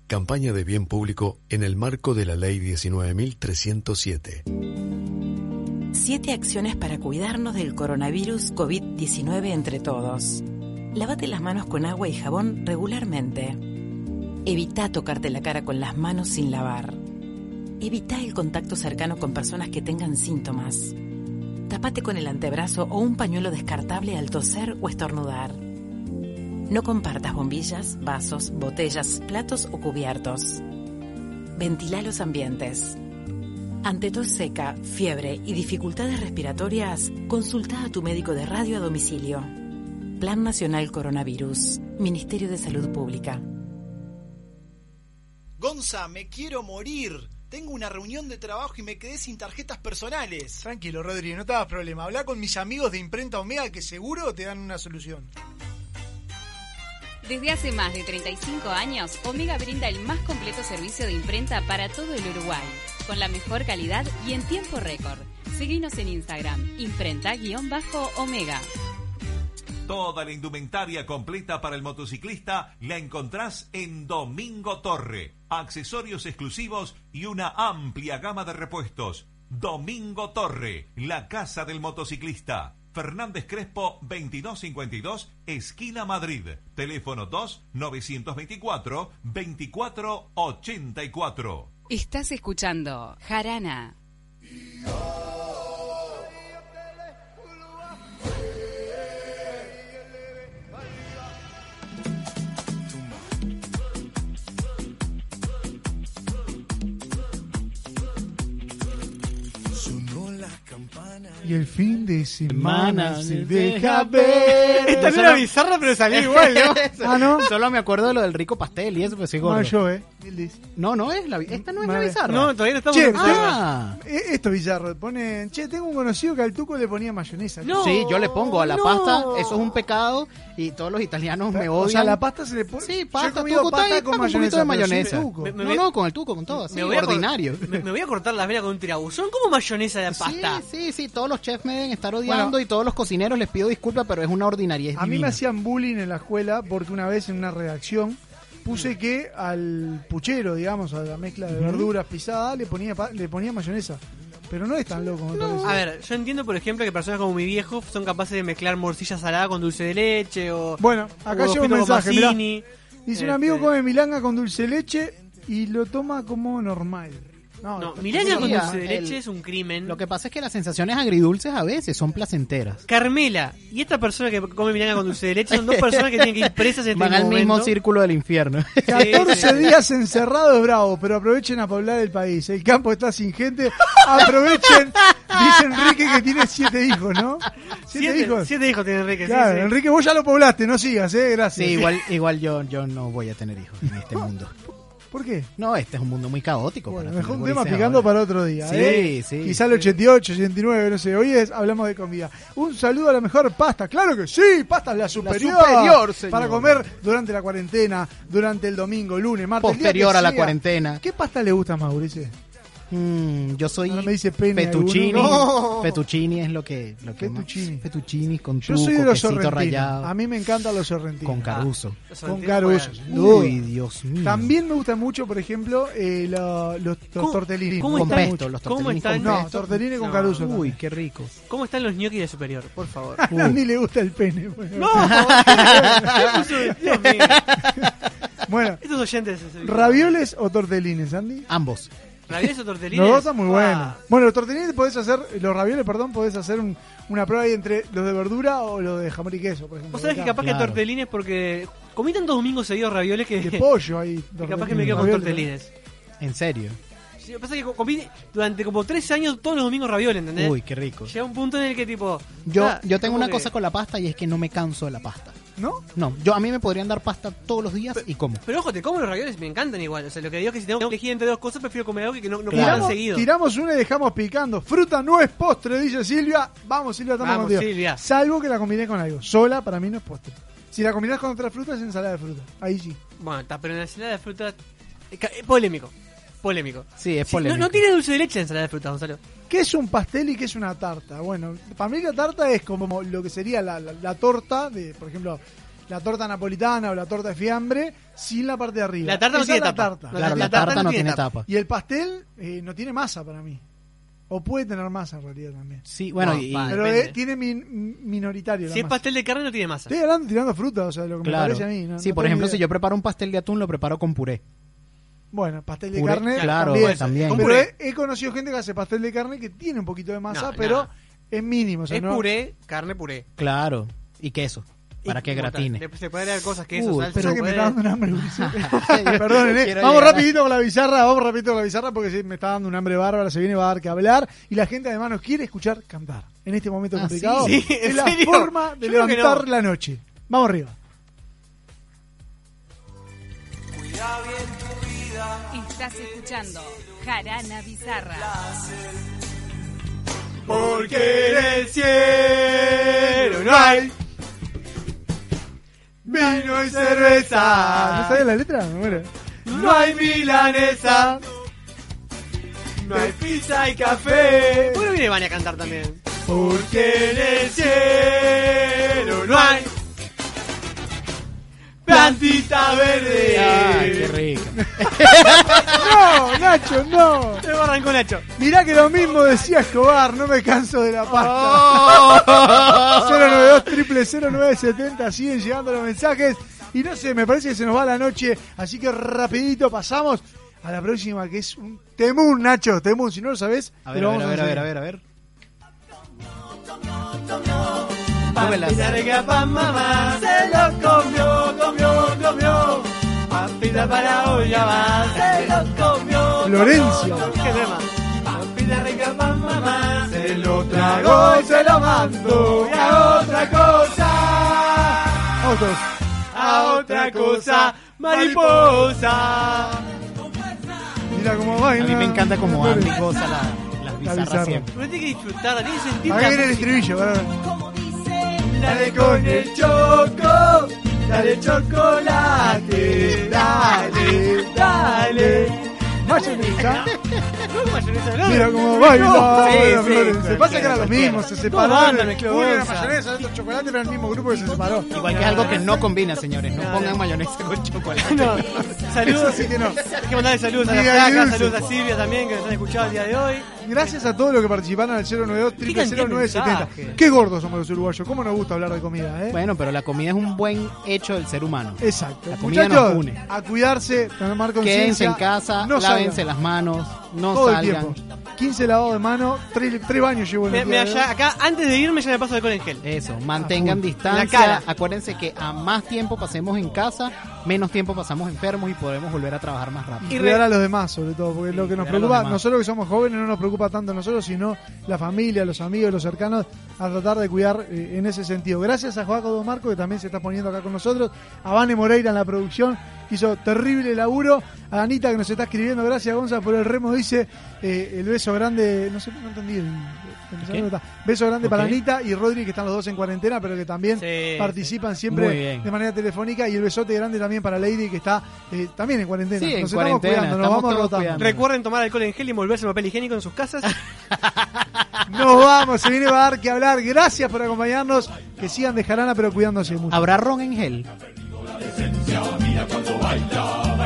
Speaker 16: Campaña de bien público en el marco de la Ley 19.307.
Speaker 17: Siete acciones para cuidarnos del coronavirus COVID-19 entre todos. Lávate las manos con agua y jabón regularmente. Evita tocarte la cara con las manos sin lavar. Evita el contacto cercano con personas que tengan síntomas. Tapate con el antebrazo o un pañuelo descartable al toser o estornudar. No compartas bombillas, vasos, botellas, platos o cubiertos. Ventila los ambientes. Ante tos seca, fiebre y dificultades respiratorias, consulta a tu médico de radio a domicilio. Plan Nacional Coronavirus. Ministerio de Salud Pública.
Speaker 9: Gonza, me quiero morir. tengo una reunión de trabajo y me quedé sin tarjetas personales.
Speaker 4: Tranquilo, Rodri, no te hagas problema. Habla con mis amigos de Imprenta Omega que seguro te dan una solución.
Speaker 10: Desde hace más de 35 años, Omega brinda el más completo servicio de imprenta para todo el Uruguay, con la mejor calidad y en tiempo récord. Seguinos en Instagram, imprenta-omega.
Speaker 15: Toda la indumentaria completa para el motociclista la encontrás en Domingo Torre. Accesorios exclusivos y una amplia gama de repuestos. Domingo Torre, la casa del motociclista. Fernández Crespo 2252, esquina Madrid. Teléfono 2 924 2484.
Speaker 1: Estás escuchando Jarana.
Speaker 4: Y el fin de
Speaker 5: Semana
Speaker 4: semana se deja
Speaker 5: deja
Speaker 4: ver.
Speaker 5: Esta no era bizarra,
Speaker 6: pero salió igual, ¿no? [LAUGHS]
Speaker 4: Ah, ¿no?
Speaker 5: Solo me acuerdo de lo del rico pastel y eso, pues sí, gordo.
Speaker 4: No, yo, eh.
Speaker 5: No, no es la, esta no es la bizarra.
Speaker 6: No, todavía no estamos
Speaker 4: Che,
Speaker 6: en
Speaker 5: Ah.
Speaker 4: eh, esto es bizarro. Ponen, che, tengo un conocido que al tuco le ponía mayonesa.
Speaker 5: sí, yo le pongo a la
Speaker 4: no.
Speaker 5: pasta, eso es un pecado y todos los italianos me odian.
Speaker 4: O sea, la pasta se le pone.
Speaker 5: Sí,
Speaker 4: Yo he
Speaker 5: pasta,
Speaker 4: comido
Speaker 5: tuco,
Speaker 4: pasta
Speaker 5: está ahí,
Speaker 4: con
Speaker 5: con un poquito
Speaker 4: mayonesa.
Speaker 5: de
Speaker 4: pero sin
Speaker 5: mayonesa.
Speaker 4: tuco.
Speaker 6: Me- me
Speaker 5: no, no, con el tuco, con todo, así,
Speaker 6: me voy a cor-
Speaker 5: ordinario.
Speaker 6: Me, me voy a cortar las venas con un tirabuzón. ¿Cómo mayonesa de pasta?
Speaker 5: Sí, sí, sí, todos los chefs me deben estar odiando
Speaker 4: Bueno.
Speaker 5: y todos los cocineros les pido disculpas, pero es una ordinaria.
Speaker 4: A mí me hacían bullying en la escuela porque una vez en una redacción puse que al puchero, digamos, a la mezcla de verduras pisada, le ponía pa- le ponía mayonesa. Pero no es tan loco. me parece.
Speaker 6: A ver, yo entiendo, por ejemplo, que personas como mi viejo son capaces de mezclar morcilla salada con dulce de leche o.
Speaker 4: Bueno, acá
Speaker 6: o
Speaker 4: llega un mensaje, mirá. Dice un
Speaker 6: Este,
Speaker 4: amigo come milanga con dulce de leche y lo toma como normal. No,
Speaker 6: No, con dulce de
Speaker 5: el-
Speaker 6: leche es un crimen.
Speaker 5: Lo que pasa es que las sensaciones agridulces a veces son placenteras.
Speaker 6: Carmela y esta persona que come milanga con dulce de leche son dos [LAUGHS] personas que tienen que ir presas en este
Speaker 5: Van al mismo círculo del infierno. [LAUGHS]
Speaker 4: 14 días encerrado es bravo, pero aprovechen a poblar el país. El campo está sin gente. Aprovechen. [LAUGHS] Dice Enrique que tiene siete hijos, ¿no? Siete,
Speaker 6: Siete,
Speaker 4: hijos.
Speaker 6: siete hijos tiene Enrique. sí,
Speaker 4: Claro,
Speaker 6: sí.
Speaker 4: Enrique, vos ya lo poblaste, no sigas, ¿eh? Gracias.
Speaker 5: Sí, igual, igual yo, yo no voy a tener hijos en este mundo.
Speaker 4: ¿Por qué?
Speaker 5: No, este es un mundo muy caótico.
Speaker 4: Bueno,
Speaker 5: para
Speaker 4: mejor un tema picando
Speaker 5: ahora.
Speaker 4: para otro día.
Speaker 5: Sí,
Speaker 4: ¿eh?
Speaker 5: sí.
Speaker 4: Quizá el 88, 89, no sé. Hoy es, hablamos de comida. Un saludo a la mejor pasta. Claro que sí, pasta es la superior.
Speaker 5: superior, señor.
Speaker 4: Para comer durante la cuarentena, durante el domingo, lunes, martes.
Speaker 5: Posterior a la
Speaker 4: sea.
Speaker 5: cuarentena.
Speaker 4: ¿Qué pasta le gusta más, Mauricio?
Speaker 5: Mm, yo soy
Speaker 4: Ahora me dice pene
Speaker 5: fettuccini.
Speaker 4: No.
Speaker 5: Fettuccini es lo que, lo que más-
Speaker 4: Fettuccini.
Speaker 5: Fettuccini con
Speaker 4: Yo
Speaker 5: tuco,
Speaker 4: soy de los
Speaker 5: quesito
Speaker 4: sorrentinos.
Speaker 5: rallado.
Speaker 4: A mí me encantan los sorrentinos.
Speaker 5: Con caruso.
Speaker 4: Ah, con caruso.
Speaker 5: Uy, Dios mío.
Speaker 4: También me gusta mucho, por ejemplo, eh, lo- los, los
Speaker 6: ¿Cómo-
Speaker 4: tortellini.
Speaker 6: cómo
Speaker 5: con
Speaker 4: gustan
Speaker 6: están-
Speaker 5: pesto, los
Speaker 6: ¿Cómo
Speaker 5: tortellini
Speaker 6: están?
Speaker 5: con
Speaker 4: No, tortellini con
Speaker 6: No.
Speaker 4: caruso.
Speaker 5: Uy, qué rico.
Speaker 6: ¿Cómo están los ñoquis de superior? Por favor. [LAUGHS]
Speaker 4: A mí le gusta el pene. bueno.
Speaker 6: No, Dios [LAUGHS] mío.
Speaker 4: Bueno,
Speaker 6: Estos oyentes.
Speaker 4: ¿ravioles o tortelines, Andy?
Speaker 5: Ambos.
Speaker 6: ¿Ravioles o tortellines?
Speaker 4: Los dos están muy buenos. Bueno, los tortellines podés hacer, los ravioles, perdón, podés hacer un- una prueba ahí entre los de verdura o los de jamón y queso, por ejemplo.
Speaker 6: Vos sabés que capaz que
Speaker 5: Claro.
Speaker 6: tortellines porque comí tantos domingos seguidos ravioles que,
Speaker 4: De pollo ahí. [LAUGHS]
Speaker 6: que capaz que me quedo con
Speaker 4: ravioles.
Speaker 6: tortellines.
Speaker 5: En serio.
Speaker 6: Sí, lo que pasa es que comí durante como tres años todos los domingos ravioles, ¿entendés?
Speaker 5: Uy, qué rico.
Speaker 6: Llega un punto en el que tipo...
Speaker 5: Yo,
Speaker 6: ah,
Speaker 5: yo tengo una
Speaker 6: que-
Speaker 5: cosa con la pasta y es que no me canso de la pasta.
Speaker 4: ¿No?
Speaker 5: No, yo a mí me podrían dar pasta todos los días y como.
Speaker 6: Pero ojo, te como los ravioles, me encantan igual. O sea, lo que digo es que si tengo que elegir entre dos cosas, prefiero comer algo que no, no
Speaker 5: Claro.
Speaker 4: Tiramos,
Speaker 6: seguido.
Speaker 4: tiramos una y dejamos picando. Fruta no es postre, dice Silvia. Vamos, Silvia, estamos
Speaker 6: Vamos,
Speaker 4: contigo.
Speaker 6: Silvia.
Speaker 4: Salvo que la combine con algo. Sola, para mí no es postre. Si la combinás con otras frutas, es ensalada de fruta. Ahí sí.
Speaker 6: Bueno, está, pero en la ensalada de fruta... eh, ca- eh, polémico. Polémico.
Speaker 5: Sí, es
Speaker 6: Sí, no,
Speaker 5: polémico.
Speaker 6: no tiene dulce de leche en ensalada de fruta, Gonzalo.
Speaker 4: ¿Qué es un pastel y qué es una tarta? Bueno, para mí la tarta es como lo que sería la, la- la torta de, por ejemplo, la torta napolitana o la torta de fiambre sin la parte de arriba.
Speaker 6: La tarta no tiene
Speaker 4: es la
Speaker 6: tapa.
Speaker 4: tarta.
Speaker 5: Claro, la, tarta, no tiene tapa.
Speaker 4: Y el pastel eh, no tiene masa para mí. O puede tener masa en realidad también.
Speaker 5: Sí, bueno,
Speaker 6: No,
Speaker 5: y,
Speaker 6: va,
Speaker 4: Pero eh, tiene min- minoritario la
Speaker 6: Si es
Speaker 4: masa.
Speaker 6: pastel de carne, no tiene masa.
Speaker 4: Estoy hablando tirando fruta, o sea, lo que
Speaker 5: claro.
Speaker 4: me parece a mí. ¿no?
Speaker 5: sí,
Speaker 4: No
Speaker 5: por ejemplo,
Speaker 4: idea.
Speaker 5: si yo preparo un pastel de atún, lo preparo con puré.
Speaker 4: Bueno, pastel de
Speaker 5: Puré,
Speaker 4: carne
Speaker 5: claro,
Speaker 4: también.
Speaker 5: también.
Speaker 4: Pero
Speaker 6: puré.
Speaker 4: he, he conocido gente que hace pastel de carne que tiene un poquito de masa,
Speaker 6: No,
Speaker 4: pero
Speaker 6: no.
Speaker 4: es mínimo. O sea,
Speaker 6: es
Speaker 4: no-
Speaker 6: puré, carne puré.
Speaker 5: Claro. Y queso. Para
Speaker 6: Y
Speaker 5: que
Speaker 6: tal,
Speaker 5: gratine.
Speaker 6: Se puede agregar cosas, queso,
Speaker 5: Uy,
Speaker 6: salsa.
Speaker 4: Pero que me está dando un hambre. [LAUGHS] [LAUGHS] Perdonen, eh. Vamos
Speaker 5: llegar
Speaker 4: rapidito con la bizarra, vamos rapidito con la bizarra porque sí, me está dando un hambre bárbara, se viene va a dar que hablar y la gente además nos quiere escuchar cantar. En este momento
Speaker 5: Ah,
Speaker 4: complicado
Speaker 6: ¿sí? Sí,
Speaker 4: es
Speaker 6: ¿en
Speaker 4: la
Speaker 6: serio?
Speaker 4: forma de
Speaker 6: Yo que
Speaker 4: levantar
Speaker 6: no.
Speaker 4: la noche. Vamos arriba.
Speaker 14: Cuida bien
Speaker 10: Estás escuchando Jarana Bizarra.
Speaker 6: Porque en el cielo no hay vino y cerveza.
Speaker 4: ¿No sabes la letra? Me muero.
Speaker 6: No hay milanesa. No hay pizza y café. ¿Por qué no viene Vania a cantar también? Porque en el cielo no hay plantita verde.
Speaker 5: Ay, qué rico. [LAUGHS]
Speaker 4: no, Nacho, no.
Speaker 6: Arrancó Nacho.
Speaker 4: Mirá que lo mismo decía Escobar, no me canso de la
Speaker 6: Oh.
Speaker 4: pasta. 092 triple 0970 siguen llegando los mensajes. Y no sé, me parece que se nos va la noche, así que rapidito pasamos a la próxima que es un temún, Nacho, temún, si no lo sabes,
Speaker 5: A
Speaker 4: te
Speaker 5: ver,
Speaker 4: lo
Speaker 5: a ver,
Speaker 4: vamos
Speaker 5: a ver, a ver, a
Speaker 4: enseñar.
Speaker 5: ver, a ver.
Speaker 6: Papita rica pa' mamá, se lo comió, comió, comió. Papita para hoy ya va, se lo comió.
Speaker 4: Florencia.
Speaker 6: comió. ¿Qué tema? Papita rica pa' mamá, se lo tragó y se lo mandó. Y a otra cosa,
Speaker 4: Otros.
Speaker 6: a otra cosa, mariposa.
Speaker 4: Mira cómo
Speaker 5: A
Speaker 4: baila.
Speaker 5: mí me encanta como Andy goza la- las
Speaker 4: La
Speaker 5: bizarras
Speaker 4: bizarra.
Speaker 5: siempre.
Speaker 6: Tiene que disfrutar, tiene que sentir
Speaker 4: Ahí viene el estribillo, ¿verdad?
Speaker 6: Dale con el choco, dale chocolate, dale, dale.
Speaker 4: Mayonesa.
Speaker 6: No, mayonesa, no.
Speaker 4: Mira cómo baila.
Speaker 6: No, sí,
Speaker 4: Bueno,
Speaker 6: sí,
Speaker 4: Flores, se pasa que era lo mismo, se separaron. Uno era mayonesa, otro chocolate, pero era el mismo grupo que se separó.
Speaker 5: Igual que es algo que no combina, señores. No pongan mayonesa con chocolate.
Speaker 6: No, saludos.
Speaker 4: Sí que no. [LAUGHS]
Speaker 6: Hay que mandarle saludos a la
Speaker 4: dulce.
Speaker 6: saludos a Silvia también, que nos han escuchado el día de hoy.
Speaker 4: Gracias a todos los que participaron al 092
Speaker 6: Qué cantidad de
Speaker 4: 0970.
Speaker 6: mensajes.
Speaker 4: Qué gordos somos los uruguayos. ¿Cómo nos gusta hablar de comida, eh?
Speaker 5: Bueno, pero la comida es un buen hecho del ser humano.
Speaker 4: Exacto.
Speaker 5: La comida
Speaker 4: Muchachos,
Speaker 5: nos une.
Speaker 4: a cuidarse, tomar conciencia.
Speaker 5: Quédense en casa,
Speaker 4: no
Speaker 5: lávense
Speaker 4: salgan.
Speaker 5: las manos, no
Speaker 4: Todo el
Speaker 5: salgan.
Speaker 4: tiempo. 15 lavados de mano, 3, baños llevo en
Speaker 6: Me,
Speaker 4: el
Speaker 6: me
Speaker 4: día de
Speaker 6: allá-
Speaker 4: hoy.
Speaker 6: acá, antes de irme, ya me paso alcohol en gel.
Speaker 5: Eso, mantengan
Speaker 4: full.
Speaker 5: distancia.
Speaker 6: La cara.
Speaker 5: Acuérdense que a más tiempo pasemos en casa, menos tiempo pasamos enfermos y podremos volver a trabajar más rápido.
Speaker 4: Y cuidar a los demás, sobre todo, porque lo que nos preocupa, nosotros que somos jóvenes, no nos preocupa tanto a nosotros, sino la familia, los amigos, los cercanos, a tratar de cuidar eh, en ese sentido. Gracias a Joaco Don Marco, que también se está poniendo acá con nosotros, a Vane Moreira en la producción, que hizo terrible laburo, a Anita que nos está escribiendo, gracias Gonza por el remo, dice eh, el beso grande, no sé, no entendí el... Beso grande para Anita y Rodri, que están los dos en cuarentena, pero que también
Speaker 6: Sí,
Speaker 4: participan siempre de manera telefónica. Y el besote grande también para Lady, que está eh, también en cuarentena.
Speaker 5: Sí, en
Speaker 4: nos estamos
Speaker 5: cuarentena,
Speaker 4: cuidando, nos
Speaker 5: estamos
Speaker 4: vamos rotando.
Speaker 6: Recuerden tomar alcohol en gel y envolverse en papel higiénico en sus casas. [LAUGHS]
Speaker 4: Nos vamos, se viene a dar que hablar. Gracias por acompañarnos. Que sigan de jarana, pero cuidándose mucho.
Speaker 5: ¿Habrá ron en gel?
Speaker 14: Mira cuando baila.